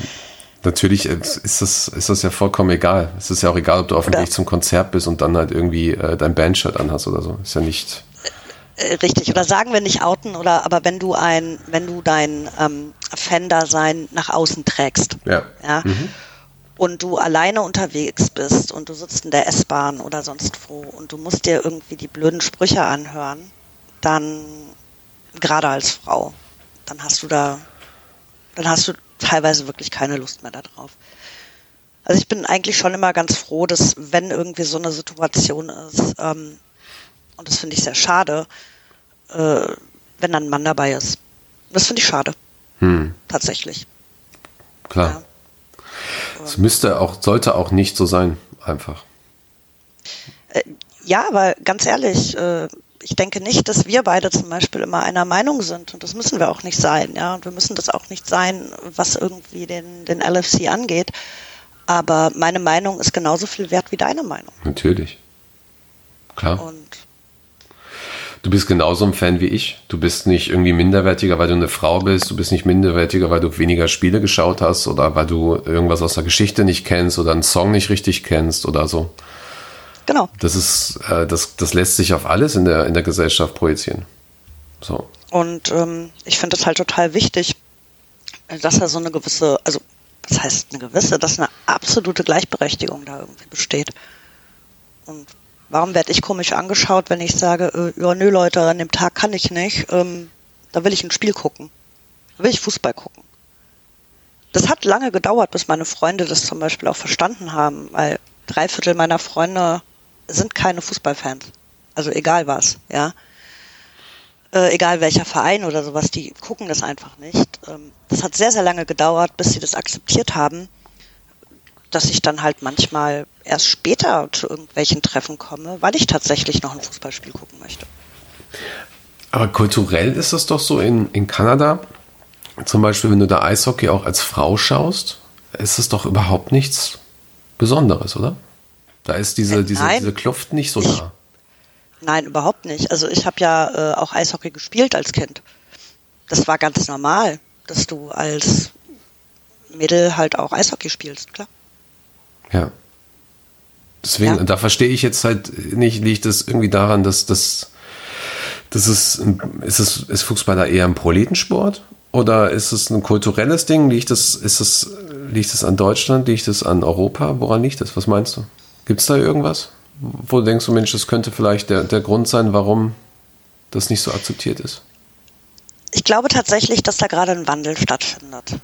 natürlich ist das, ist das ja vollkommen egal. Es ist ja auch egal, ob du auf dem Weg zum Konzert bist und dann halt irgendwie äh, dein Bandshirt anhast oder so. Ist ja nicht. Äh, richtig, oder sagen wir nicht outen, oder aber wenn du ein, wenn du dein ähm, Fan-Dasein nach außen trägst. Ja. ja mhm und du alleine unterwegs bist und du sitzt in der S-Bahn oder sonst wo und du musst dir irgendwie die blöden Sprüche anhören, dann gerade als Frau, dann hast du da, dann hast du teilweise wirklich keine Lust mehr darauf. Also ich bin eigentlich schon immer ganz froh, dass wenn irgendwie so eine Situation ist, ähm, und das finde ich sehr schade, äh, wenn dann ein Mann dabei ist. Das finde ich schade. Hm. Tatsächlich. Klar. Ja. Es müsste auch, sollte auch nicht so sein, einfach. Äh, ja, aber ganz ehrlich, äh, ich denke nicht, dass wir beide zum Beispiel immer einer Meinung sind und das müssen wir auch nicht sein, ja. Und wir müssen das auch nicht sein, was irgendwie den, den LFC angeht. Aber meine Meinung ist genauso viel wert wie deine Meinung. Natürlich. Klar. Und du bist genauso ein Fan wie ich. Du bist nicht irgendwie minderwertiger, weil du eine Frau bist. Du bist nicht minderwertiger, weil du weniger Spiele geschaut hast oder weil du irgendwas aus der Geschichte nicht kennst oder einen Song nicht richtig kennst oder so. Genau. Das ist, äh, das, das lässt sich auf alles in der, in der Gesellschaft projizieren. So. Und ähm, ich finde es halt total wichtig, dass da so eine gewisse, also was heißt eine gewisse, dass eine absolute Gleichberechtigung da irgendwie besteht. Und Warum werde ich komisch angeschaut, wenn ich sage, äh, ja, nö Leute, an dem Tag kann ich nicht, ähm, da will ich ein Spiel gucken. Da will ich Fußball gucken. Das hat lange gedauert, bis meine Freunde das zum Beispiel auch verstanden haben, weil drei Viertel meiner Freunde sind keine Fußballfans. Also egal was, ja. Äh, egal welcher Verein oder sowas, die gucken das einfach nicht. Ähm, das hat sehr, sehr lange gedauert, bis sie das akzeptiert haben dass ich dann halt manchmal erst später zu irgendwelchen Treffen komme, weil ich tatsächlich noch ein Fußballspiel gucken möchte. Aber kulturell ist das doch so in, in Kanada. Zum Beispiel, wenn du da Eishockey auch als Frau schaust, ist es doch überhaupt nichts Besonderes, oder? Da ist diese, äh, diese, diese Kluft nicht so ich, da. Nein, überhaupt nicht. Also ich habe ja äh, auch Eishockey gespielt als Kind. Das war ganz normal, dass du als Mädel halt auch Eishockey spielst, klar. Ja. Deswegen, ja. da verstehe ich jetzt halt nicht, liegt es irgendwie daran, dass das, das ist, ist es, ist Fußball da eher ein Proletensport? Oder ist es ein kulturelles Ding? Liegt es, ist es, liegt es an Deutschland? Liegt es an Europa? Woran liegt es? Was meinst du? Gibt es da irgendwas, wo du denkst du, Mensch, das könnte vielleicht der, der Grund sein, warum das nicht so akzeptiert ist? Ich glaube tatsächlich, dass da gerade ein Wandel stattfindet.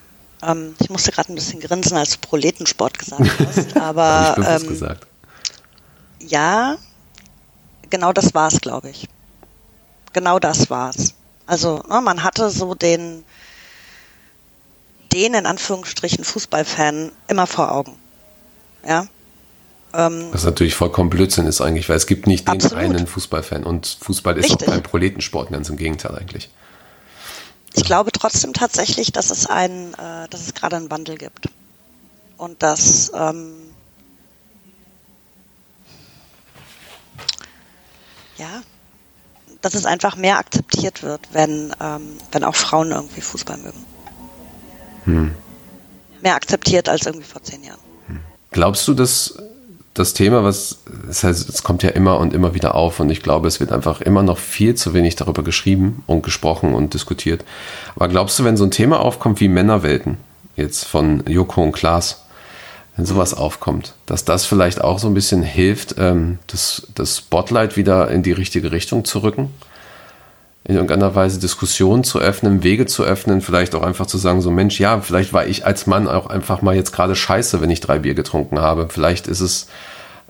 Ähm, ich musste gerade ein bisschen grinsen, als du Proletensport gesagt hast, aber ähm, gesagt. ja, genau das war es, glaube ich. Genau das war es. Also ne, man hatte so den, den in Anführungsstrichen Fußballfan immer vor Augen. Ja. Ähm, Was natürlich vollkommen Blödsinn ist eigentlich, weil es gibt nicht den absolut. einen Fußballfan und Fußball ist Richtig. auch kein Proletensport, ganz im Gegenteil eigentlich. Ich glaube trotzdem tatsächlich, dass es ein, äh, dass es gerade einen Wandel gibt und dass ähm, ja, dass es einfach mehr akzeptiert wird, wenn ähm, wenn auch Frauen irgendwie Fußball mögen. Hm. Mehr akzeptiert als irgendwie vor zehn Jahren. Glaubst du, dass das Thema, was, das heißt, es kommt ja immer und immer wieder auf und ich glaube, es wird einfach immer noch viel zu wenig darüber geschrieben und gesprochen und diskutiert. Aber glaubst du, wenn so ein Thema aufkommt wie Männerwelten, jetzt von Joko und Klaas, wenn sowas aufkommt, dass das vielleicht auch so ein bisschen hilft, ähm, das, das Spotlight wieder in die richtige Richtung zu rücken? In irgendeiner Weise Diskussionen zu öffnen, Wege zu öffnen, vielleicht auch einfach zu sagen, so Mensch, ja, vielleicht war ich als Mann auch einfach mal jetzt gerade scheiße, wenn ich drei Bier getrunken habe. Vielleicht ist es,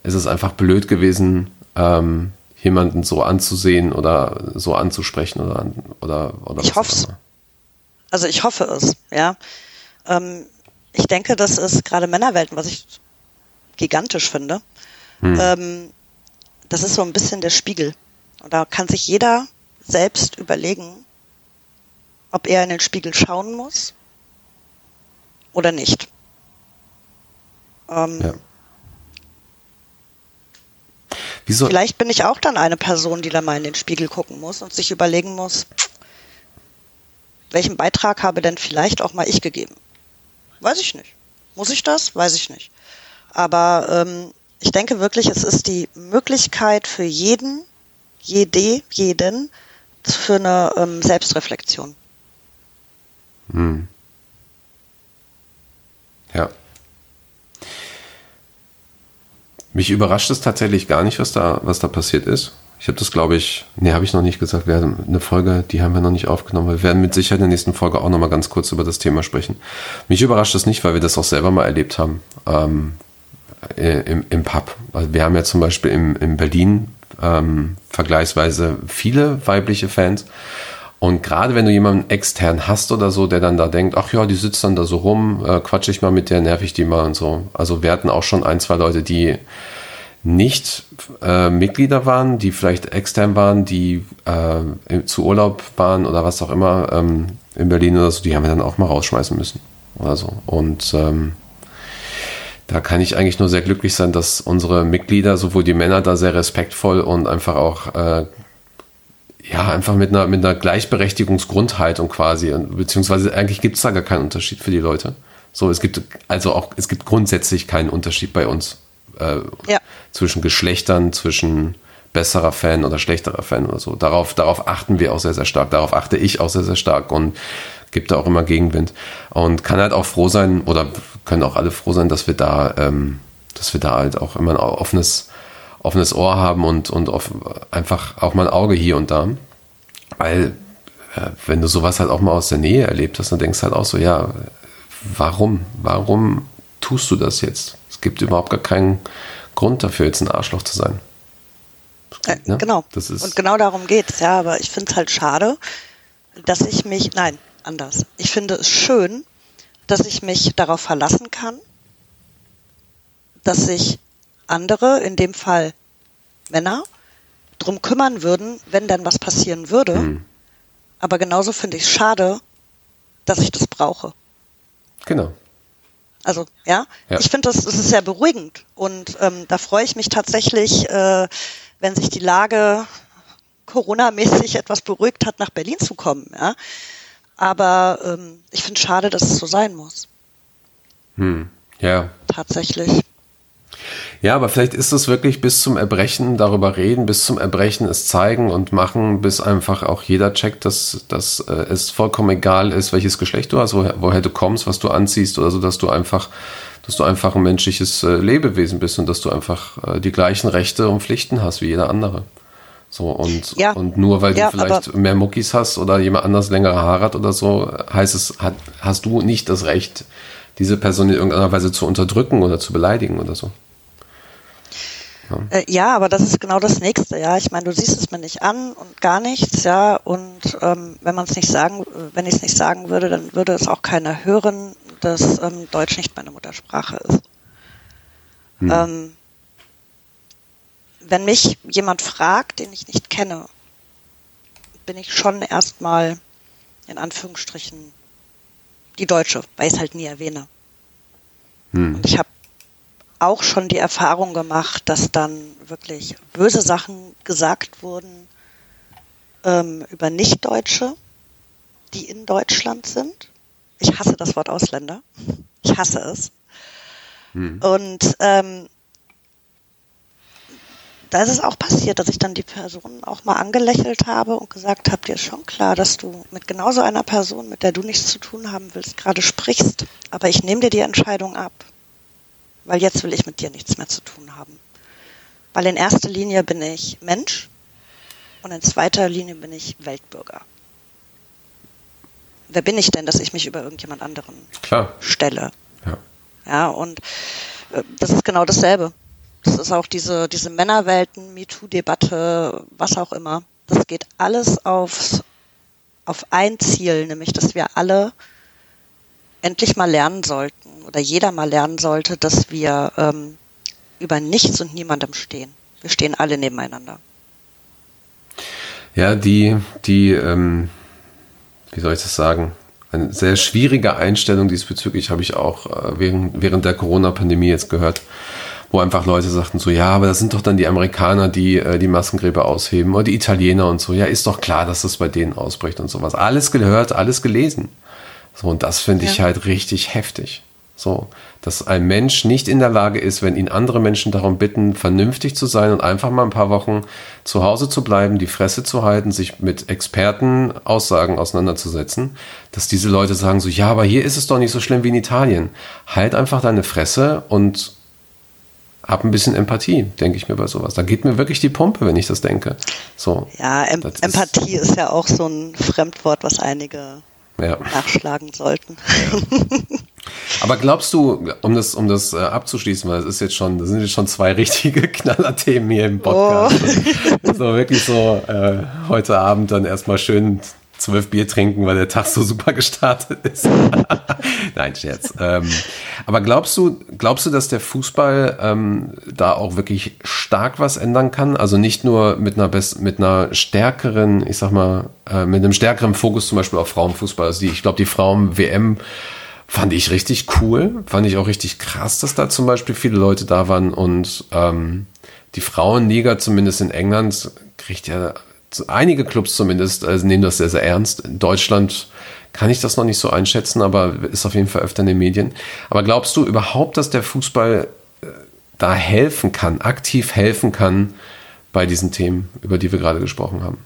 ist es einfach blöd gewesen, ähm, jemanden so anzusehen oder so anzusprechen oder oder oder Ich hoffe es. Also ich hoffe es, ja. Ähm, ich denke, das ist gerade Männerwelten, was ich gigantisch finde. Hm. Ähm, das ist so ein bisschen der Spiegel. Und da kann sich jeder selbst überlegen, ob er in den Spiegel schauen muss oder nicht. Ähm, ja. Wieso? Vielleicht bin ich auch dann eine Person, die da mal in den Spiegel gucken muss und sich überlegen muss, welchen Beitrag habe denn vielleicht auch mal ich gegeben? Weiß ich nicht. Muss ich das? Weiß ich nicht. Aber ähm, ich denke wirklich, es ist die Möglichkeit für jeden, jede, jeden, für eine ähm, Selbstreflexion. Hm. Ja. Mich überrascht es tatsächlich gar nicht, was da, was da passiert ist. Ich habe das, glaube ich, nee, habe ich noch nicht gesagt. Wir haben eine Folge, die haben wir noch nicht aufgenommen. Wir werden mit Sicherheit in der nächsten Folge auch noch mal ganz kurz über das Thema sprechen. Mich überrascht das nicht, weil wir das auch selber mal erlebt haben ähm, im, im Pub. Also wir haben ja zum Beispiel im, in Berlin ähm, vergleichsweise viele weibliche Fans. Und gerade wenn du jemanden extern hast oder so, der dann da denkt, ach ja, die sitzt dann da so rum, äh, quatsch ich mal mit der, nerv ich die mal und so. Also wir hatten auch schon ein, zwei Leute, die nicht äh, Mitglieder waren, die vielleicht extern waren, die äh, zu Urlaub waren oder was auch immer ähm, in Berlin oder so, die haben wir dann auch mal rausschmeißen müssen oder so. Und ähm, da kann ich eigentlich nur sehr glücklich sein, dass unsere Mitglieder, sowohl die Männer, da sehr respektvoll und einfach auch äh, ja, einfach mit einer, mit einer Gleichberechtigungsgrundhaltung quasi, beziehungsweise eigentlich gibt es da gar keinen Unterschied für die Leute. So, es gibt also auch, es gibt grundsätzlich keinen Unterschied bei uns äh, ja. zwischen Geschlechtern, zwischen besserer Fan oder schlechterer Fan oder so. Darauf, darauf achten wir auch sehr, sehr stark. Darauf achte ich auch sehr, sehr stark und gibt da auch immer Gegenwind. Und kann halt auch froh sein, oder können auch alle froh sein, dass wir da, ähm, dass wir da halt auch immer ein offenes, offenes Ohr haben und, und auf, einfach auch mal ein Auge hier und da. Weil, äh, wenn du sowas halt auch mal aus der Nähe erlebt hast, dann denkst du halt auch so, ja, warum? Warum tust du das jetzt? Es gibt überhaupt gar keinen Grund dafür, jetzt ein Arschloch zu sein. Geht, ne? Genau. und genau darum geht es, ja. Aber ich finde es halt schade, dass ich mich, nein, anders. Ich finde es schön, dass ich mich darauf verlassen kann, dass sich andere, in dem Fall Männer, drum kümmern würden, wenn dann was passieren würde. Mhm. Aber genauso finde ich es schade, dass ich das brauche. Genau. Also ja, ja. ich finde das, das ist sehr beruhigend und ähm, da freue ich mich tatsächlich, äh, wenn sich die Lage Corona-mäßig etwas beruhigt hat, nach Berlin zu kommen. Ja? Aber ähm, ich finde es schade, dass es so sein muss. Hm. Ja. Tatsächlich. Ja, aber vielleicht ist es wirklich bis zum Erbrechen darüber reden, bis zum Erbrechen es zeigen und machen, bis einfach auch jeder checkt, dass, dass äh, es vollkommen egal ist, welches Geschlecht du hast, woher, woher du kommst, was du anziehst oder so, dass du einfach, dass du einfach ein menschliches äh, Lebewesen bist und dass du einfach äh, die gleichen Rechte und Pflichten hast wie jeder andere. So, und, Ja. und nur weil Ja, du vielleicht mehr Muckis hast oder jemand anders längere Haare hat oder so, heißt es, hat, hast du nicht das Recht, diese Person in irgendeiner Weise zu unterdrücken oder zu beleidigen oder so. Äh, ja, aber das ist genau das Nächste, ja. Ich meine, du siehst es mir nicht an und gar nichts, ja. Und ähm, wenn man es nicht sagen, wenn ich es nicht sagen würde, dann würde es auch keiner hören, dass ähm, Deutsch nicht meine Muttersprache ist. Ähm, wenn mich jemand fragt, den ich nicht kenne, bin ich schon erstmal in Anführungsstrichen die Deutsche, weil ich es halt nie erwähne. Und ich habe auch schon die Erfahrung gemacht, dass dann wirklich böse Sachen gesagt wurden ähm, über Nichtdeutsche, die in Deutschland sind. Ich hasse das Wort Ausländer. Ich hasse es. Und ähm, da ist es auch passiert, dass ich dann die Person auch mal angelächelt habe und gesagt habe, dir ist schon klar, dass du mit genauso einer Person, mit der du nichts zu tun haben willst, gerade sprichst. Aber ich nehme dir die Entscheidung ab weil jetzt will ich mit dir nichts mehr zu tun haben. Weil in erster Linie bin ich Mensch und in zweiter Linie bin ich Weltbürger. Wer bin ich denn, dass ich mich über irgendjemand anderen Klar. stelle? Ja. Ja, und äh, das ist genau dasselbe. Das ist auch diese, diese Männerwelten, MeToo-Debatte, was auch immer. Das geht alles aufs, auf ein Ziel, nämlich, dass wir alle endlich mal lernen sollten oder jeder mal lernen sollte, dass wir ähm, über nichts und niemandem stehen. Wir stehen alle nebeneinander. Ja, die, die, ähm, wie soll ich das sagen? Eine sehr schwierige Einstellung diesbezüglich habe ich auch äh, während, während der Corona-Pandemie jetzt gehört, wo einfach Leute sagten so, ja, aber das sind doch dann die Amerikaner, die äh, die Massengräber ausheben oder die Italiener und so. Ja, ist doch klar, dass das bei denen ausbricht und sowas. Alles gehört, alles gelesen. So, und das finde ich Ja. halt richtig heftig. So, dass ein Mensch nicht in der Lage ist, wenn ihn andere Menschen darum bitten, vernünftig zu sein und einfach mal ein paar Wochen zu Hause zu bleiben, die Fresse zu halten, sich mit Experten Aussagen auseinanderzusetzen, dass diese Leute sagen so, ja, aber hier ist es doch nicht so schlimm wie in Italien. Halt einfach deine Fresse und hab ein bisschen Empathie, denke ich mir bei sowas. Da geht mir wirklich die Pumpe, wenn ich das denke. So. Ja, em Das ist- Empathie ist ja auch so ein Fremdwort, was einige Ja. nachschlagen sollten. Aber glaubst du, um das, um das äh, abzuschließen, weil es ist jetzt schon, das sind jetzt schon zwei richtige Knallerthemen hier im Podcast. So wirklich so äh, heute Abend dann erstmal schön zwölf Bier trinken, weil der Tag so super gestartet ist. Nein, Scherz. Ähm, aber glaubst du, glaubst du, dass der Fußball ähm, da auch wirklich stark was ändern kann? Also nicht nur mit einer bess mit einer stärkeren, ich sag mal, äh, mit einem stärkeren Fokus zum Beispiel auf Frauenfußball. Also die, ich glaube, die Frauen-WM fand ich richtig cool, fand ich auch richtig krass, dass da zum Beispiel viele Leute da waren und ähm, die Frauenliga zumindest in England kriegt ja einige Clubs zumindest also nehmen das sehr sehr ernst. In Deutschland kann ich das noch nicht so einschätzen, aber ist auf jeden Fall öfter in den Medien. Aber glaubst du überhaupt, dass der Fußball äh, da helfen kann, aktiv helfen kann bei diesen Themen, über die wir gerade gesprochen haben?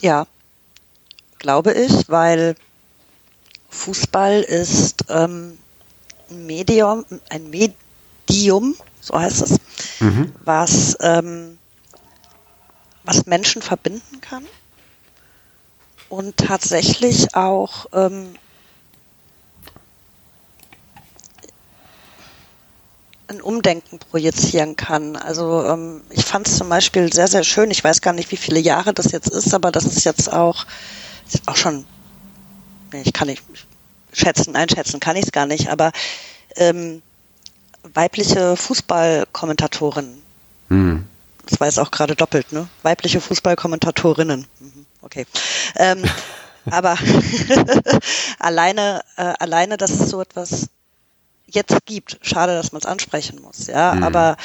Ja, glaube ich, weil Fußball ist ähm, ein Medium, ein Medium, so heißt es, was, ähm, was Menschen verbinden kann und tatsächlich auch ähm, ein Umdenken projizieren kann. Also ähm, ich fand es zum Beispiel sehr, sehr schön. Ich weiß gar nicht, wie viele Jahre das jetzt ist, aber das ist jetzt auch, ist auch schon, nee, ich kann nicht schätzen, einschätzen kann ich es gar nicht, aber ähm, weibliche Fußballkommentatorinnen. Hm. Das war jetzt auch gerade doppelt, ne? Weibliche Fußballkommentatorinnen. Mhm, Okay. Ähm, aber alleine, äh, alleine, dass es so etwas jetzt gibt. Schade, dass man es ansprechen muss, ja. Aber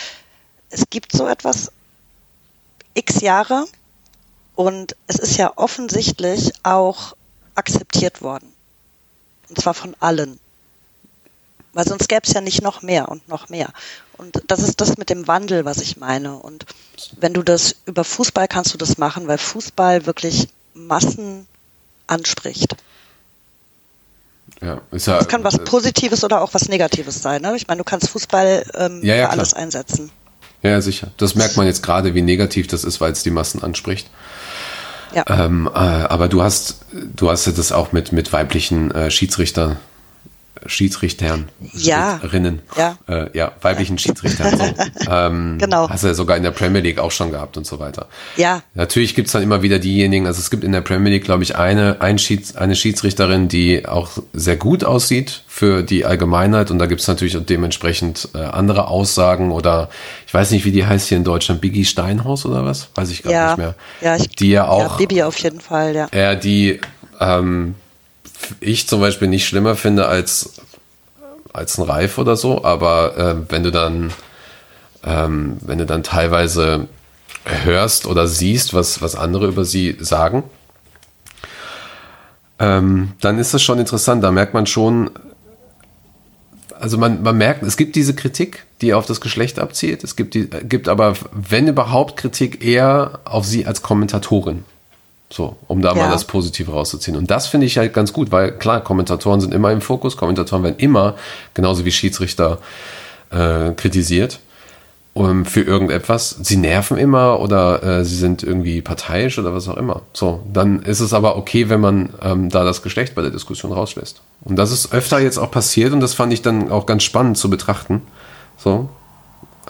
es gibt so etwas x Jahre und es ist ja offensichtlich auch akzeptiert worden. Und zwar von allen. Weil sonst gäbe es ja nicht noch mehr und noch mehr. Und das ist das mit dem Wandel, was ich meine. Und wenn du das über Fußball kannst du das machen, weil Fußball wirklich Massen anspricht. Ja, ist ja, das kann was Positives oder auch was Negatives sein. Ne? Ich meine, du kannst Fußball ähm, ja, ja, für alles einsetzen. Ja, sicher. Das merkt man jetzt gerade, wie negativ das ist, weil es die Massen anspricht. Ja. Ähm, äh, aber du hast, du hast ja das auch mit, mit weiblichen äh, Schiedsrichtern Schiedsrichtern, ja. Rinnen, ja. Äh, ja, weiblichen ja. Schiedsrichtern. So. ähm, genau. Hast du ja sogar in der Premier League auch schon gehabt und so weiter. Ja. Natürlich gibt's dann immer wieder diejenigen, also es gibt in der Premier League, glaube ich, eine, ein Schieds, eine Schiedsrichterin, die auch sehr gut aussieht für die Allgemeinheit und da gibt's natürlich auch dementsprechend äh, andere Aussagen oder ich weiß nicht, wie die heißt hier in Deutschland, Biggie Steinhaus oder was? Weiß ich gar ja. nicht mehr. Ja, ich, die ja auch. Ja, Bibi auf jeden Fall, ja. Ja, die ähm, ich zum Beispiel nicht schlimmer finde als, als ein Reif oder so, aber äh, wenn du dann, ähm, wenn du dann teilweise hörst oder siehst, was, was andere über sie sagen, ähm, dann ist das schon interessant. Da merkt man schon, also man, man merkt, es gibt diese Kritik, die auf das Geschlecht abzielt. Es gibt, die, gibt aber, wenn überhaupt, Kritik eher auf sie als Kommentatorin. So, um da ja. mal das Positive rauszuziehen. Und das finde ich halt ganz gut, weil klar, Kommentatoren sind immer im Fokus, Kommentatoren werden immer, genauso wie Schiedsrichter, äh, kritisiert um, für irgendetwas. Sie nerven immer oder äh, sie sind irgendwie parteiisch oder was auch immer. So, dann ist es aber okay, wenn man ähm, da das Geschlecht bei der Diskussion rauslässt. Und das ist öfter jetzt auch passiert und das fand ich dann auch ganz spannend zu betrachten. So,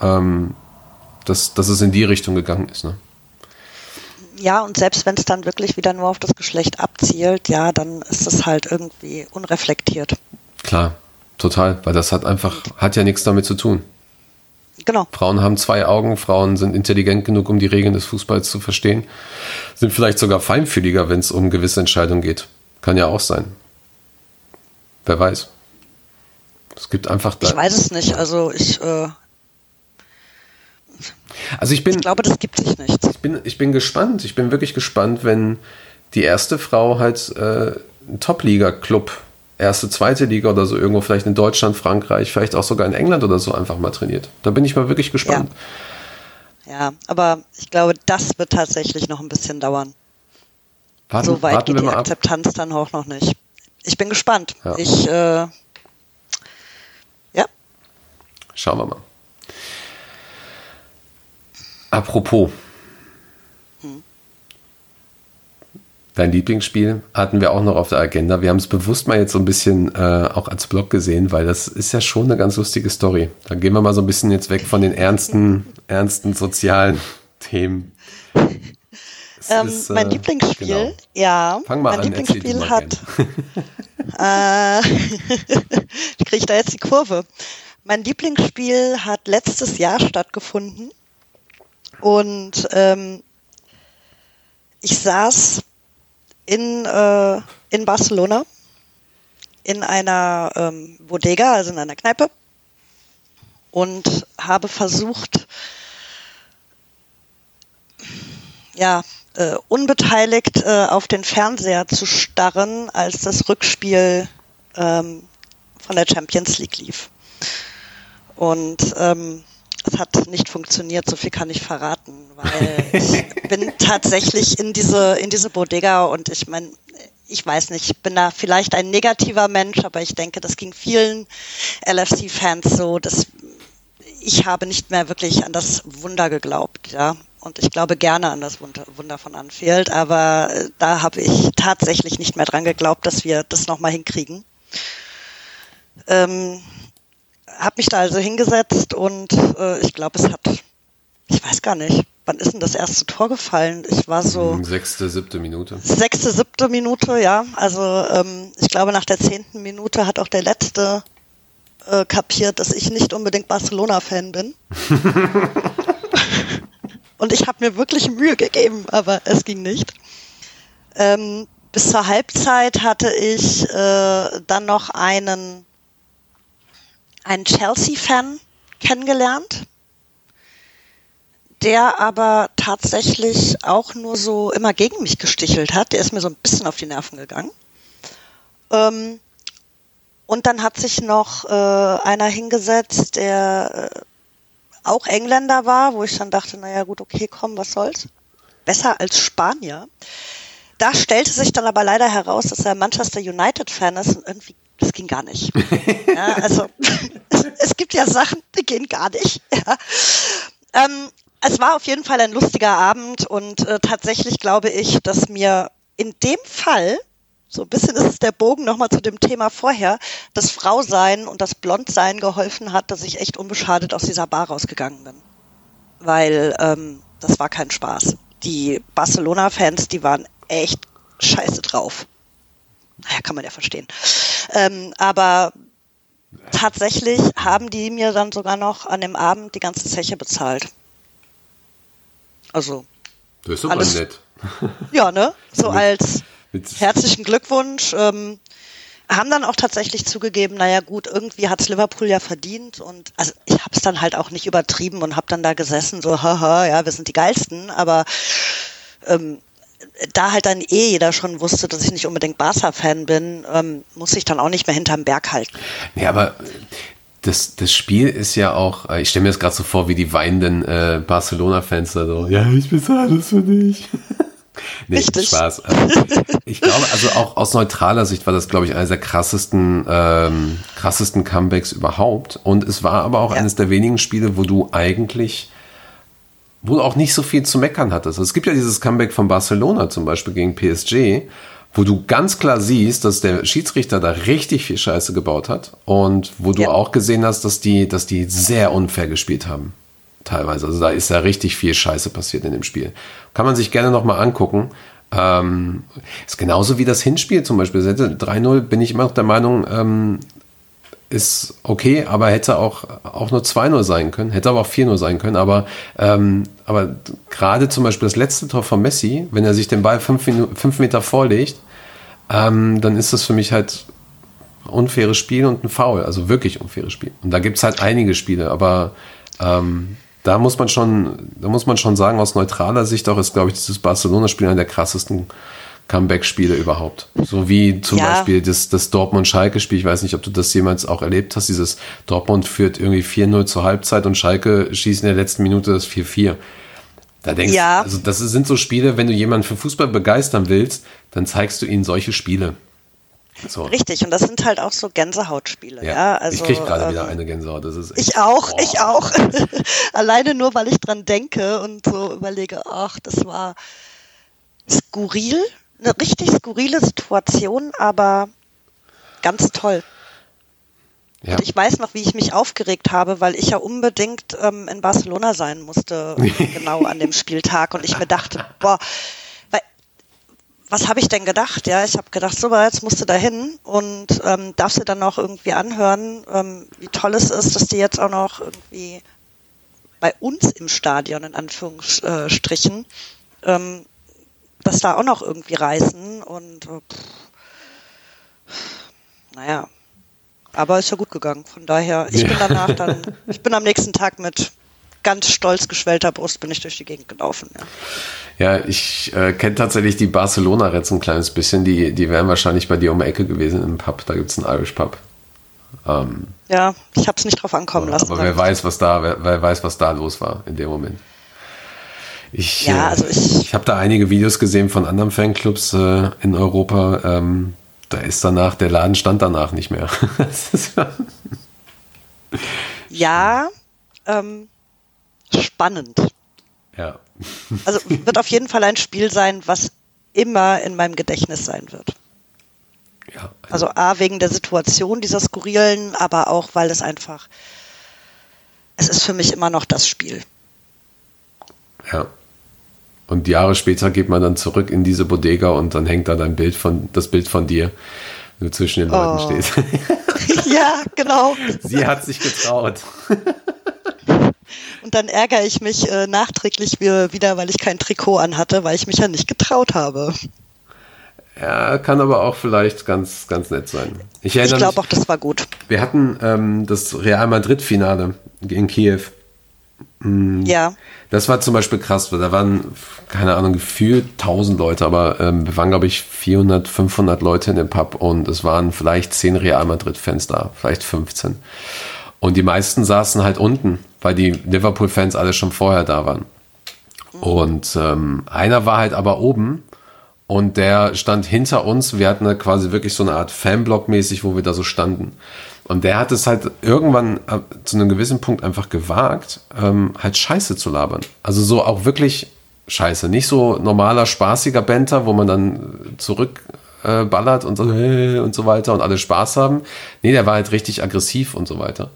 ähm, dass, dass es in die Richtung gegangen ist. Ne? Ja, und selbst wenn es dann wirklich wieder nur auf das Geschlecht abzielt, ja, dann ist es halt irgendwie unreflektiert. Klar, total, weil das hat einfach, hat ja nichts damit zu tun. Genau. Frauen haben zwei Augen, Frauen sind intelligent genug, um die Regeln des Fußballs zu verstehen, sind vielleicht sogar feinfühliger, wenn es um gewisse Entscheidungen geht. Kann ja auch sein. Wer weiß. Es gibt einfach da. Ich weiß es nicht. Also ich äh, also ich bin. Ich glaube, das gibt sich nicht. Ich bin, ich bin gespannt. Ich bin wirklich gespannt, wenn die erste Frau halt äh, einen Top-Liga-Club, erste, zweite Liga oder so irgendwo, vielleicht in Deutschland, Frankreich, vielleicht auch sogar in England oder so einfach mal trainiert. Da bin ich mal wirklich gespannt. Ja, ja aber ich glaube, das wird tatsächlich noch ein bisschen dauern. Warten, so weit geht die Akzeptanz dann auch noch nicht. Ich bin gespannt. Ja. Ich, äh, ja. Schauen wir mal. Apropos. Hm. Dein Lieblingsspiel hatten wir auch noch auf der Agenda. Wir haben es bewusst mal jetzt so ein bisschen äh, auch als Blog gesehen, weil das ist ja schon eine ganz lustige Story. Dann gehen wir mal so ein bisschen jetzt weg von den ernsten, ernsten sozialen Themen. Ähm, ist, mein äh, Lieblingsspiel, genau. ja. Fang mal mein an, Lieblingsspiel hat. äh, kriege ich da jetzt die Kurve? Mein Lieblingsspiel hat letztes Jahr stattgefunden und ähm, ich saß in, äh, in Barcelona in einer ähm, Bodega, also in einer Kneipe, und habe versucht, ja, äh, unbeteiligt äh, auf den Fernseher zu starren, als das Rückspiel ähm, von der Champions League lief. Und ähm, es hat nicht funktioniert, so viel kann ich verraten, weil ich bin tatsächlich in diese, in diese Bodega und ich meine, ich weiß nicht, ich bin da vielleicht ein negativer Mensch, aber ich denke, das ging vielen LFC-Fans so, dass ich habe nicht mehr wirklich an das Wunder geglaubt, ja. Und ich glaube gerne an das Wunder von Anfield, aber äh, da habe ich tatsächlich nicht mehr dran geglaubt, dass wir das nochmal hinkriegen. Ähm, habe mich da also hingesetzt und äh, ich glaube, es hat, ich weiß gar nicht, wann ist denn das erste Tor gefallen? Ich war so. Hm, sechste, siebte Minute. Sechste, siebte Minute, ja. Also ähm, ich glaube, nach der zehnten Minute hat auch der letzte äh, kapiert, dass ich nicht unbedingt Barcelona-Fan bin. und ich habe mir wirklich Mühe gegeben, aber es ging nicht. Ähm, bis zur Halbzeit hatte ich äh, dann noch einen einen Chelsea-Fan kennengelernt, der aber tatsächlich auch nur so immer gegen mich gestichelt hat. Der ist mir so ein bisschen auf die Nerven gegangen. Ähm, und dann hat sich noch äh, einer hingesetzt, der äh, auch Engländer war, wo ich dann dachte, naja gut, okay, komm, was soll's. Besser als Spanier. Da stellte sich dann aber leider heraus, dass er Manchester United-Fan ist und irgendwie, das ging gar nicht. ja, also es, gibt ja Sachen, die gehen gar nicht. Ja. Ähm, es war auf jeden Fall ein lustiger Abend und äh, tatsächlich glaube ich, dass mir in dem Fall so ein bisschen ist es der Bogen nochmal zu dem Thema vorher, das Frausein und das Blondsein geholfen hat, dass ich echt unbeschadet aus dieser Bar rausgegangen bin. Weil ähm, das war kein Spaß. Die Barcelona-Fans, die waren echt scheiße drauf. Naja, kann man ja verstehen. Ähm, aber tatsächlich haben die mir dann sogar noch an dem Abend die ganze Zeche bezahlt. Also. Das ist doch alles, nett. Ja, ne? So als Herzlichen Glückwunsch. Ähm, haben dann auch tatsächlich zugegeben, naja gut, irgendwie hat's Liverpool ja verdient und also ich habe es dann halt auch nicht übertrieben und habe dann da gesessen, so haha, ja, wir sind die geilsten, aber ähm, da halt dann eh jeder schon wusste, dass ich nicht unbedingt Barca-Fan bin, ähm, muss ich dann auch nicht mehr hinterm Berg halten. Ja, aber das, das Spiel ist ja auch, äh, ich stelle mir das gerade so vor, wie die weinenden äh, Barcelona-Fans da so, ja, ich bezahle das für dich. Nee, Richtig. Spaß. Ähm, ich glaube, also auch aus neutraler Sicht war das, glaube ich, eines der krassesten, ähm, krassesten Comebacks überhaupt. Und es war aber auch ja. eines der wenigen Spiele, wo du eigentlich, wo du auch nicht so viel zu meckern hattest. Also es gibt ja dieses Comeback von Barcelona zum Beispiel gegen PSG, wo du ganz klar siehst, dass der Schiedsrichter da richtig viel Scheiße gebaut hat und wo du ja. auch gesehen hast, dass die, dass die sehr unfair gespielt haben teilweise. Also da ist ja richtig viel Scheiße passiert in dem Spiel. Kann man sich gerne nochmal angucken. Ähm, ist genauso wie das Hinspiel zum Beispiel. 3-0 bin ich immer noch der Meinung, ähm, ist okay, aber hätte auch, auch nur 2-0 sein können, hätte aber auch 4-0 sein können. Aber, ähm, aber gerade zum Beispiel das letzte Tor von Messi, wenn er sich den Ball fünf, Meter vorlegt, ähm, dann ist das für mich halt unfaires Spiel und ein Foul. Also wirklich unfaires Spiel. Und da gibt es halt einige Spiele, aber ähm, da muss man schon, da muss man schon sagen, aus neutraler Sicht auch ist, glaube ich, dieses Barcelona-Spiel einer der krassesten Comeback-Spiele überhaupt. So wie zum ja. Beispiel das, das Dortmund-Schalke-Spiel. Ich weiß nicht, ob du das jemals auch erlebt hast. Dieses Dortmund führt irgendwie 4-0 zur Halbzeit und Schalke schießt in der letzten Minute das 4-4. Da denkst ja. also das sind so Spiele, wenn du jemanden für Fußball begeistern willst, dann zeigst du ihnen solche Spiele. So. Richtig, und das sind halt auch so Gänsehautspiele. Ja, ja also, ich kriege gerade ähm, wieder eine Gänsehaut. Das ist ich auch, boah. ich auch. Alleine nur, weil ich dran denke und so überlege, ach, das war skurril, eine richtig skurrile Situation, aber ganz toll. Ja. Und ich weiß noch, wie ich mich aufgeregt habe, weil ich ja unbedingt ähm, in Barcelona sein musste, genau an dem Spieltag. Und ich mir dachte, boah, was habe ich denn gedacht? Ja, ich habe gedacht, so, jetzt musst du da hin und ähm, darfst du dann noch irgendwie anhören, ähm, wie toll es ist, dass die jetzt auch noch irgendwie bei uns im Stadion in Anführungsstrichen, ähm, dass da auch noch irgendwie reisen und äh, naja, aber ist ja gut gegangen. Von daher, ich bin danach dann, ich bin am nächsten Tag mit ganz stolz geschwellter Brust bin ich durch die Gegend gelaufen. Ja, ja ich äh, kenne tatsächlich die Barcelona-Reds ein kleines bisschen. Die, die wären wahrscheinlich bei dir um die Ecke gewesen im Pub. Da gibt es einen Irish Pub. Ähm, ja, ich habe es nicht drauf ankommen lassen. Aber wer weiß, was da, wer, wer, weiß, was da los war in dem Moment. Ich, ja, äh, also ich, ich habe da einige Videos gesehen von anderen Fanclubs äh, in Europa. Ähm, da ist danach, der Laden stand danach nicht mehr. ja, ähm, spannend. Ja. also wird auf jeden Fall ein Spiel sein, was immer in meinem Gedächtnis sein wird. Ja. Also, also A, wegen der Situation dieser skurrilen, aber auch, weil es einfach, es ist für mich immer noch das Spiel. Ja. Und Jahre später geht man dann zurück in diese Bodega und dann hängt da dein Bild von, das Bild von dir, wenn du zwischen den Leuten oh. stehst. ja, genau. Sie hat sich getraut. Und dann ärgere ich mich äh, nachträglich wieder, weil ich kein Trikot anhatte, weil ich mich ja nicht getraut habe. Ja, kann aber auch vielleicht ganz, ganz nett sein. Ich, ich glaube auch, das war gut. Wir hatten ähm, das Real Madrid-Finale in Kiew. Ja. Das war zum Beispiel krass, weil da waren, keine Ahnung, gefühlt 1000 Leute, aber ähm, wir waren, glaube ich, 400, 500 Leute in dem Pub und es waren vielleicht 10 Real Madrid-Fans da, vielleicht 15. Und die meisten saßen halt unten, weil die Liverpool-Fans alle schon vorher da waren. Und ähm, einer war halt aber oben und der stand hinter uns. Wir hatten da quasi wirklich so eine Art Fanblock mäßig, wo wir da so standen. Und der hat es halt irgendwann äh, zu einem gewissen Punkt einfach gewagt, ähm, halt Scheiße zu labern. Also so auch wirklich Scheiße. Nicht so normaler, spaßiger Banter, wo man dann zurückballert äh, und so und so weiter und alle Spaß haben. Nee, der war halt richtig aggressiv und so weiter.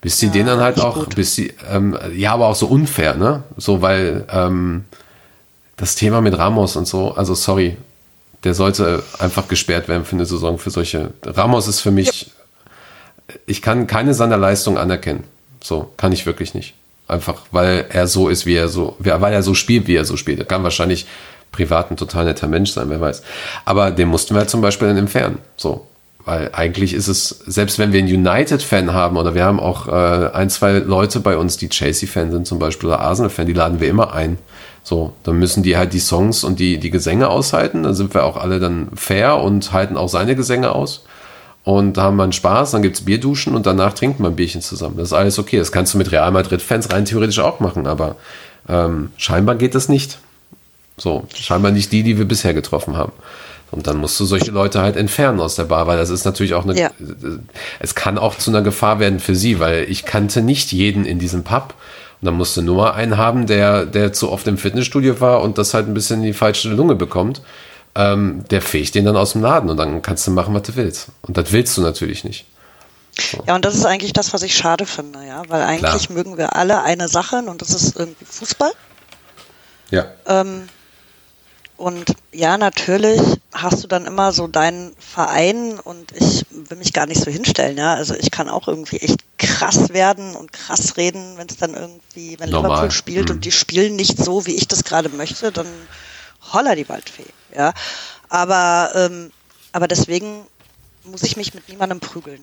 Bis sie ja, den dann halt auch, gut. bis sie, ähm, ja, aber auch so unfair, ne? So, weil ähm, das Thema mit Ramos und so, also sorry, der sollte einfach gesperrt werden für eine Saison für solche. Ramos ist für mich ich kann keine seiner Leistung anerkennen. So, kann ich wirklich nicht. Einfach, weil er so ist, wie er so, weil er so spielt, wie er so spielt. Er kann wahrscheinlich privat ein total netter Mensch sein, wer weiß. Aber den mussten wir zum Beispiel dann entfernen. So. Weil eigentlich ist es, selbst wenn wir einen United-Fan haben oder wir haben auch äh, ein, zwei Leute bei uns, die Chelsea-Fan sind zum Beispiel oder Arsenal-Fan, die laden wir immer ein. So, dann müssen die halt die Songs und die, die Gesänge aushalten. Dann sind wir auch alle dann fair und halten auch seine Gesänge aus und da haben wir einen Spaß, dann gibt es Bierduschen und danach trinkt man ein Bierchen zusammen. Das ist alles okay. Das kannst du mit Real Madrid-Fans rein theoretisch auch machen, aber ähm, scheinbar geht das nicht. So, scheinbar nicht die, die wir bisher getroffen haben. Und dann musst du solche Leute halt entfernen aus der Bar, weil das ist natürlich auch eine, ja. es kann auch zu einer Gefahr werden für sie, weil ich kannte nicht jeden in diesem Pub. Und dann musst du nur einen haben, der, der zu oft im Fitnessstudio war und das halt ein bisschen in die falsche Lunge bekommt ähm, der fegt den dann aus dem Laden und dann kannst du machen, was du willst. Und das willst du natürlich nicht. So. Ja, und das ist eigentlich das, was ich schade finde, ja, weil eigentlich Klar. mögen wir alle eine Sache und das ist irgendwie Fußball. Ja. Ähm, und ja, natürlich hast du dann immer so deinen Verein und ich will mich gar nicht so hinstellen, ja. Also ich kann auch irgendwie echt krass werden und krass reden, wenn es dann irgendwie, wenn Normal. Liverpool spielt mhm. und die spielen nicht so, wie ich das gerade möchte, dann holla die Waldfee. Ja, aber ähm, aber deswegen muss ich mich mit niemandem prügeln.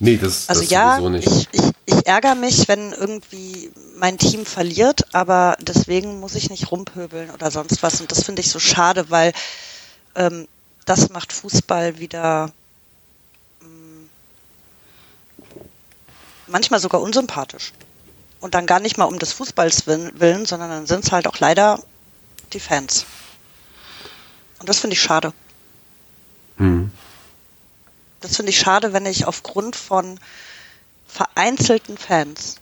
Nee, das, also das ja, nicht. Ich, ich, ich ärgere mich, wenn irgendwie mein Team verliert, aber deswegen muss ich nicht rumpöbeln oder sonst was. Und das finde ich so schade, weil ähm, das macht Fußball wieder ähm, manchmal sogar unsympathisch. Und dann gar nicht mal um des Fußballs willen, sondern dann sind es halt auch leider die Fans. Und das finde ich schade. Mhm. Das finde ich schade, wenn ich aufgrund von vereinzelten Fans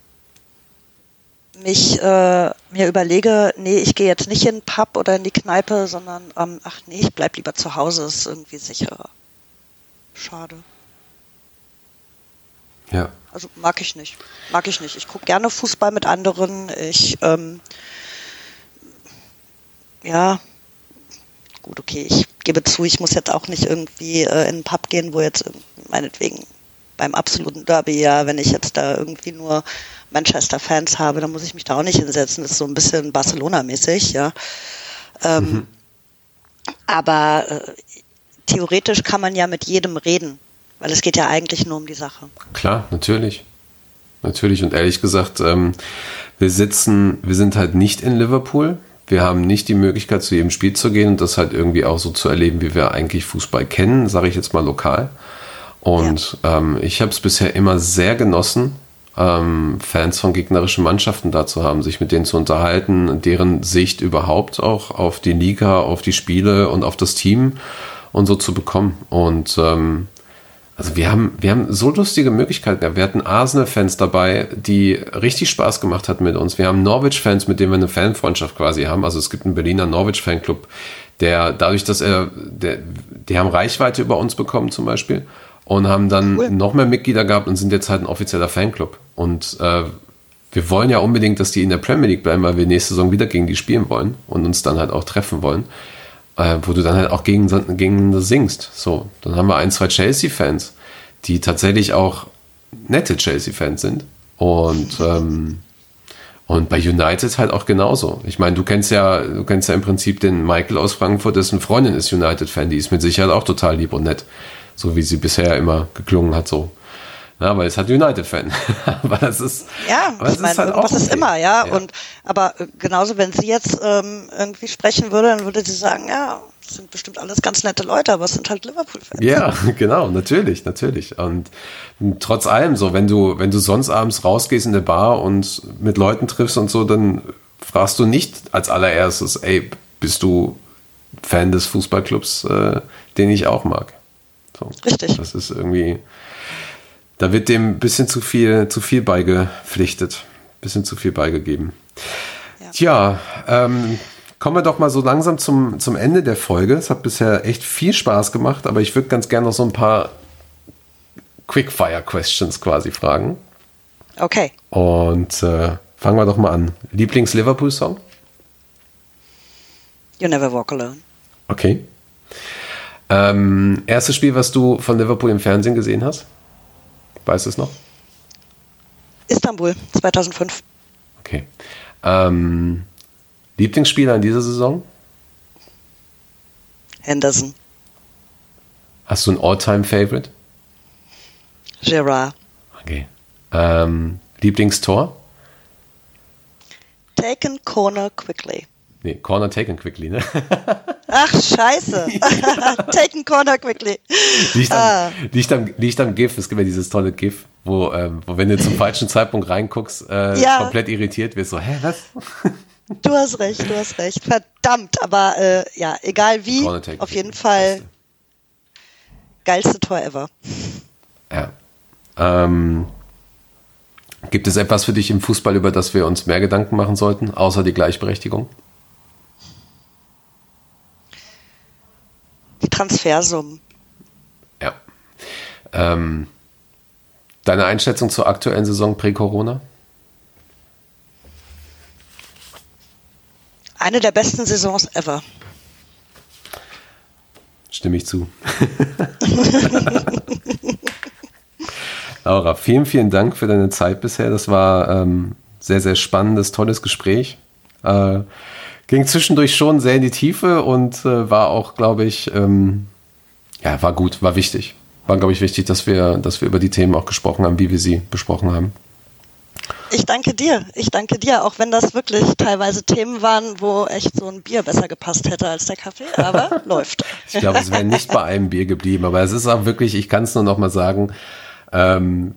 mich äh, mir überlege, nee, ich gehe jetzt nicht in den Pub oder in die Kneipe, sondern ähm, ach nee, ich bleib lieber zu Hause, ist irgendwie sicherer. Schade. Ja. Also mag ich nicht. Mag ich nicht. Ich gucke gerne Fußball mit anderen. Ich ähm, ja, gut, okay, ich gebe zu, ich muss jetzt auch nicht irgendwie äh, in einen Pub gehen, wo jetzt meinetwegen beim absoluten Derby, ja, wenn ich jetzt da irgendwie nur Manchester-Fans habe, dann muss ich mich da auch nicht hinsetzen. Das ist so ein bisschen Barcelona-mäßig, ja. Ähm, mhm. Aber äh, theoretisch kann man ja mit jedem reden, weil es geht ja eigentlich nur um die Sache. Klar, natürlich. Natürlich. Und ehrlich gesagt, ähm, wir sitzen, wir sind halt nicht in Liverpool. Wir haben nicht die Möglichkeit, zu jedem Spiel zu gehen und das halt irgendwie auch so zu erleben, wie wir eigentlich Fußball kennen, sage ich jetzt mal lokal. Und ja. ähm, ich habe es bisher immer sehr genossen, ähm, Fans von gegnerischen Mannschaften da zu haben, sich mit denen zu unterhalten, deren Sicht überhaupt auch auf die Liga, auf die Spiele und auf das Team und so zu bekommen. Und ähm, also wir haben, wir haben so lustige Möglichkeiten. Wir hatten Arsenal-Fans dabei, die richtig Spaß gemacht hatten mit uns. Wir haben Norwich-Fans, mit denen wir eine Fanfreundschaft quasi haben. Also es gibt einen Berliner Norwich-Fanclub, der dadurch, dass er, der, die haben Reichweite über uns bekommen zum Beispiel und haben dann cool. noch mehr Mitglieder gehabt und sind jetzt halt ein offizieller Fanclub. Und äh, wir wollen ja unbedingt, dass die in der Premier League bleiben, weil wir nächste Saison wieder gegen die spielen wollen und uns dann halt auch treffen wollen äh, wo du dann halt auch gegen, gegen singst. So, dann haben wir ein, zwei Chelsea-Fans, die tatsächlich auch nette Chelsea-Fans sind. Und, ähm, und bei United halt auch genauso. Ich meine, du kennst ja, du kennst ja im Prinzip den Michael aus Frankfurt, dessen Freundin ist United-Fan, die ist mit Sicherheit auch total lieb und nett. So wie sie bisher immer geklungen hat, so. Ja, aber ist halt United-Fan. aber das ist. Ja, aber ich meine, ist halt irgendwas ist okay. immer, ja. Ja. Und aber äh, genauso, wenn sie jetzt ähm, irgendwie sprechen würde, dann würde sie sagen, ja, das sind bestimmt alles ganz nette Leute, aber es sind halt Liverpool-Fans. Ja, genau, natürlich, natürlich. Und trotz allem so, wenn du, wenn du sonst abends rausgehst in eine Bar und mit Leuten triffst und so, dann fragst du nicht als allererstes, ey, bist du Fan des Fußballclubs, äh, den ich auch mag? So. Richtig. Das ist irgendwie, da wird dem ein bisschen zu viel, zu viel beigepflichtet, bisschen zu viel beigegeben. Ja. Tja, ähm, kommen wir doch mal so langsam zum, zum Ende der Folge. Es hat bisher echt viel Spaß gemacht, aber ich würde ganz gerne noch so ein paar Quickfire-Questions quasi fragen. Okay. Und äh, fangen wir doch mal an. Lieblings-Liverpool-Song? You never walk alone. Okay. Ähm, erstes Spiel, was du von Liverpool im Fernsehen gesehen hast? Weißt du es noch? Istanbul 2005. Okay. Ähm, Lieblingsspieler in dieser Saison? Henderson. Hast du ein All-Time-Favorite? Gerard. Okay. Ähm, Lieblingstor? Taken corner quickly. Nee, Corner taken quickly, ne? Ach, scheiße. Taken corner quickly. liegt, Ah. am, liegt, am, liegt am GIF. Es gibt ja dieses tolle GIF, wo, ähm, wo wenn du zum falschen Zeitpunkt reinguckst, äh, Ja. komplett irritiert wirst. So, hä, was? Du hast recht, du hast recht. Verdammt, aber äh, ja, egal wie, auf jeden. Fall Beste. geilste Tor ever. Ja. Ähm, gibt es etwas für dich im Fußball, über das wir uns mehr Gedanken machen sollten, außer die Gleichberechtigung? Transfersummen. Ja. Ähm, deine Einschätzung zur aktuellen Saison prä-Corona? Eine der besten Saisons ever. Stimme ich zu. Laura, vielen, vielen Dank für deine Zeit bisher. Das war ähm, sehr, sehr spannendes, tolles Gespräch. Äh, ging zwischendurch schon sehr in die Tiefe und äh, war auch, glaube ich, ähm, ja, war gut, war wichtig. War, glaube ich, wichtig, dass wir, dass wir über die Themen auch gesprochen haben, wie wir sie besprochen haben. Ich danke dir. Ich danke dir, auch wenn das wirklich teilweise Themen waren, wo echt so ein Bier besser gepasst hätte als der Kaffee, aber läuft. Ich glaube, es wäre nicht bei einem Bier geblieben, aber es ist auch wirklich, ich kann es nur noch mal sagen, ähm,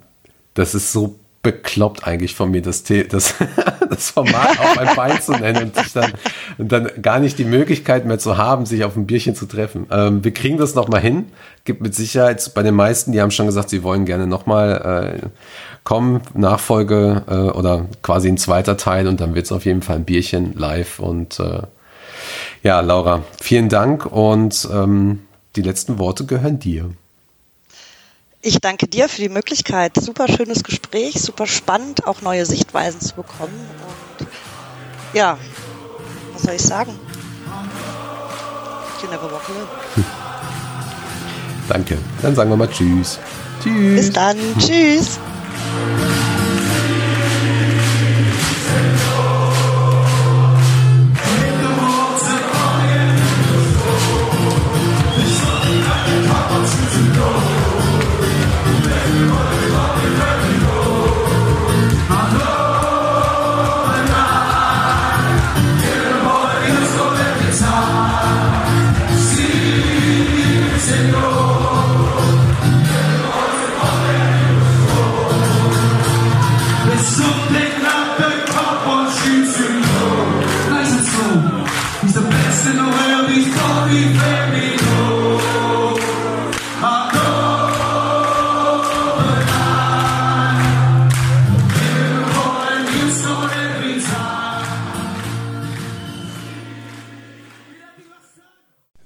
das ist so bekloppt eigentlich von mir, das, The- das, das Format auf ein Bein zu nennen und, sich dann, und dann gar nicht die Möglichkeit mehr zu haben, sich auf ein Bierchen zu treffen. Ähm, wir kriegen das noch mal hin. Gibt mit Sicherheit bei den meisten, die haben schon gesagt, sie wollen gerne noch mal äh, kommen, Nachfolge äh, oder quasi ein zweiter Teil und dann wird es auf jeden Fall ein Bierchen live und äh, ja, Laura, vielen Dank und ähm, die letzten Worte gehören dir. Ich danke dir für die Möglichkeit. Super schönes Gespräch, super spannend, auch neue Sichtweisen zu bekommen. Und ja, was soll ich sagen? You never walk alone. Danke. Dann sagen wir mal Tschüss. Tschüss. Bis dann. Tschüss.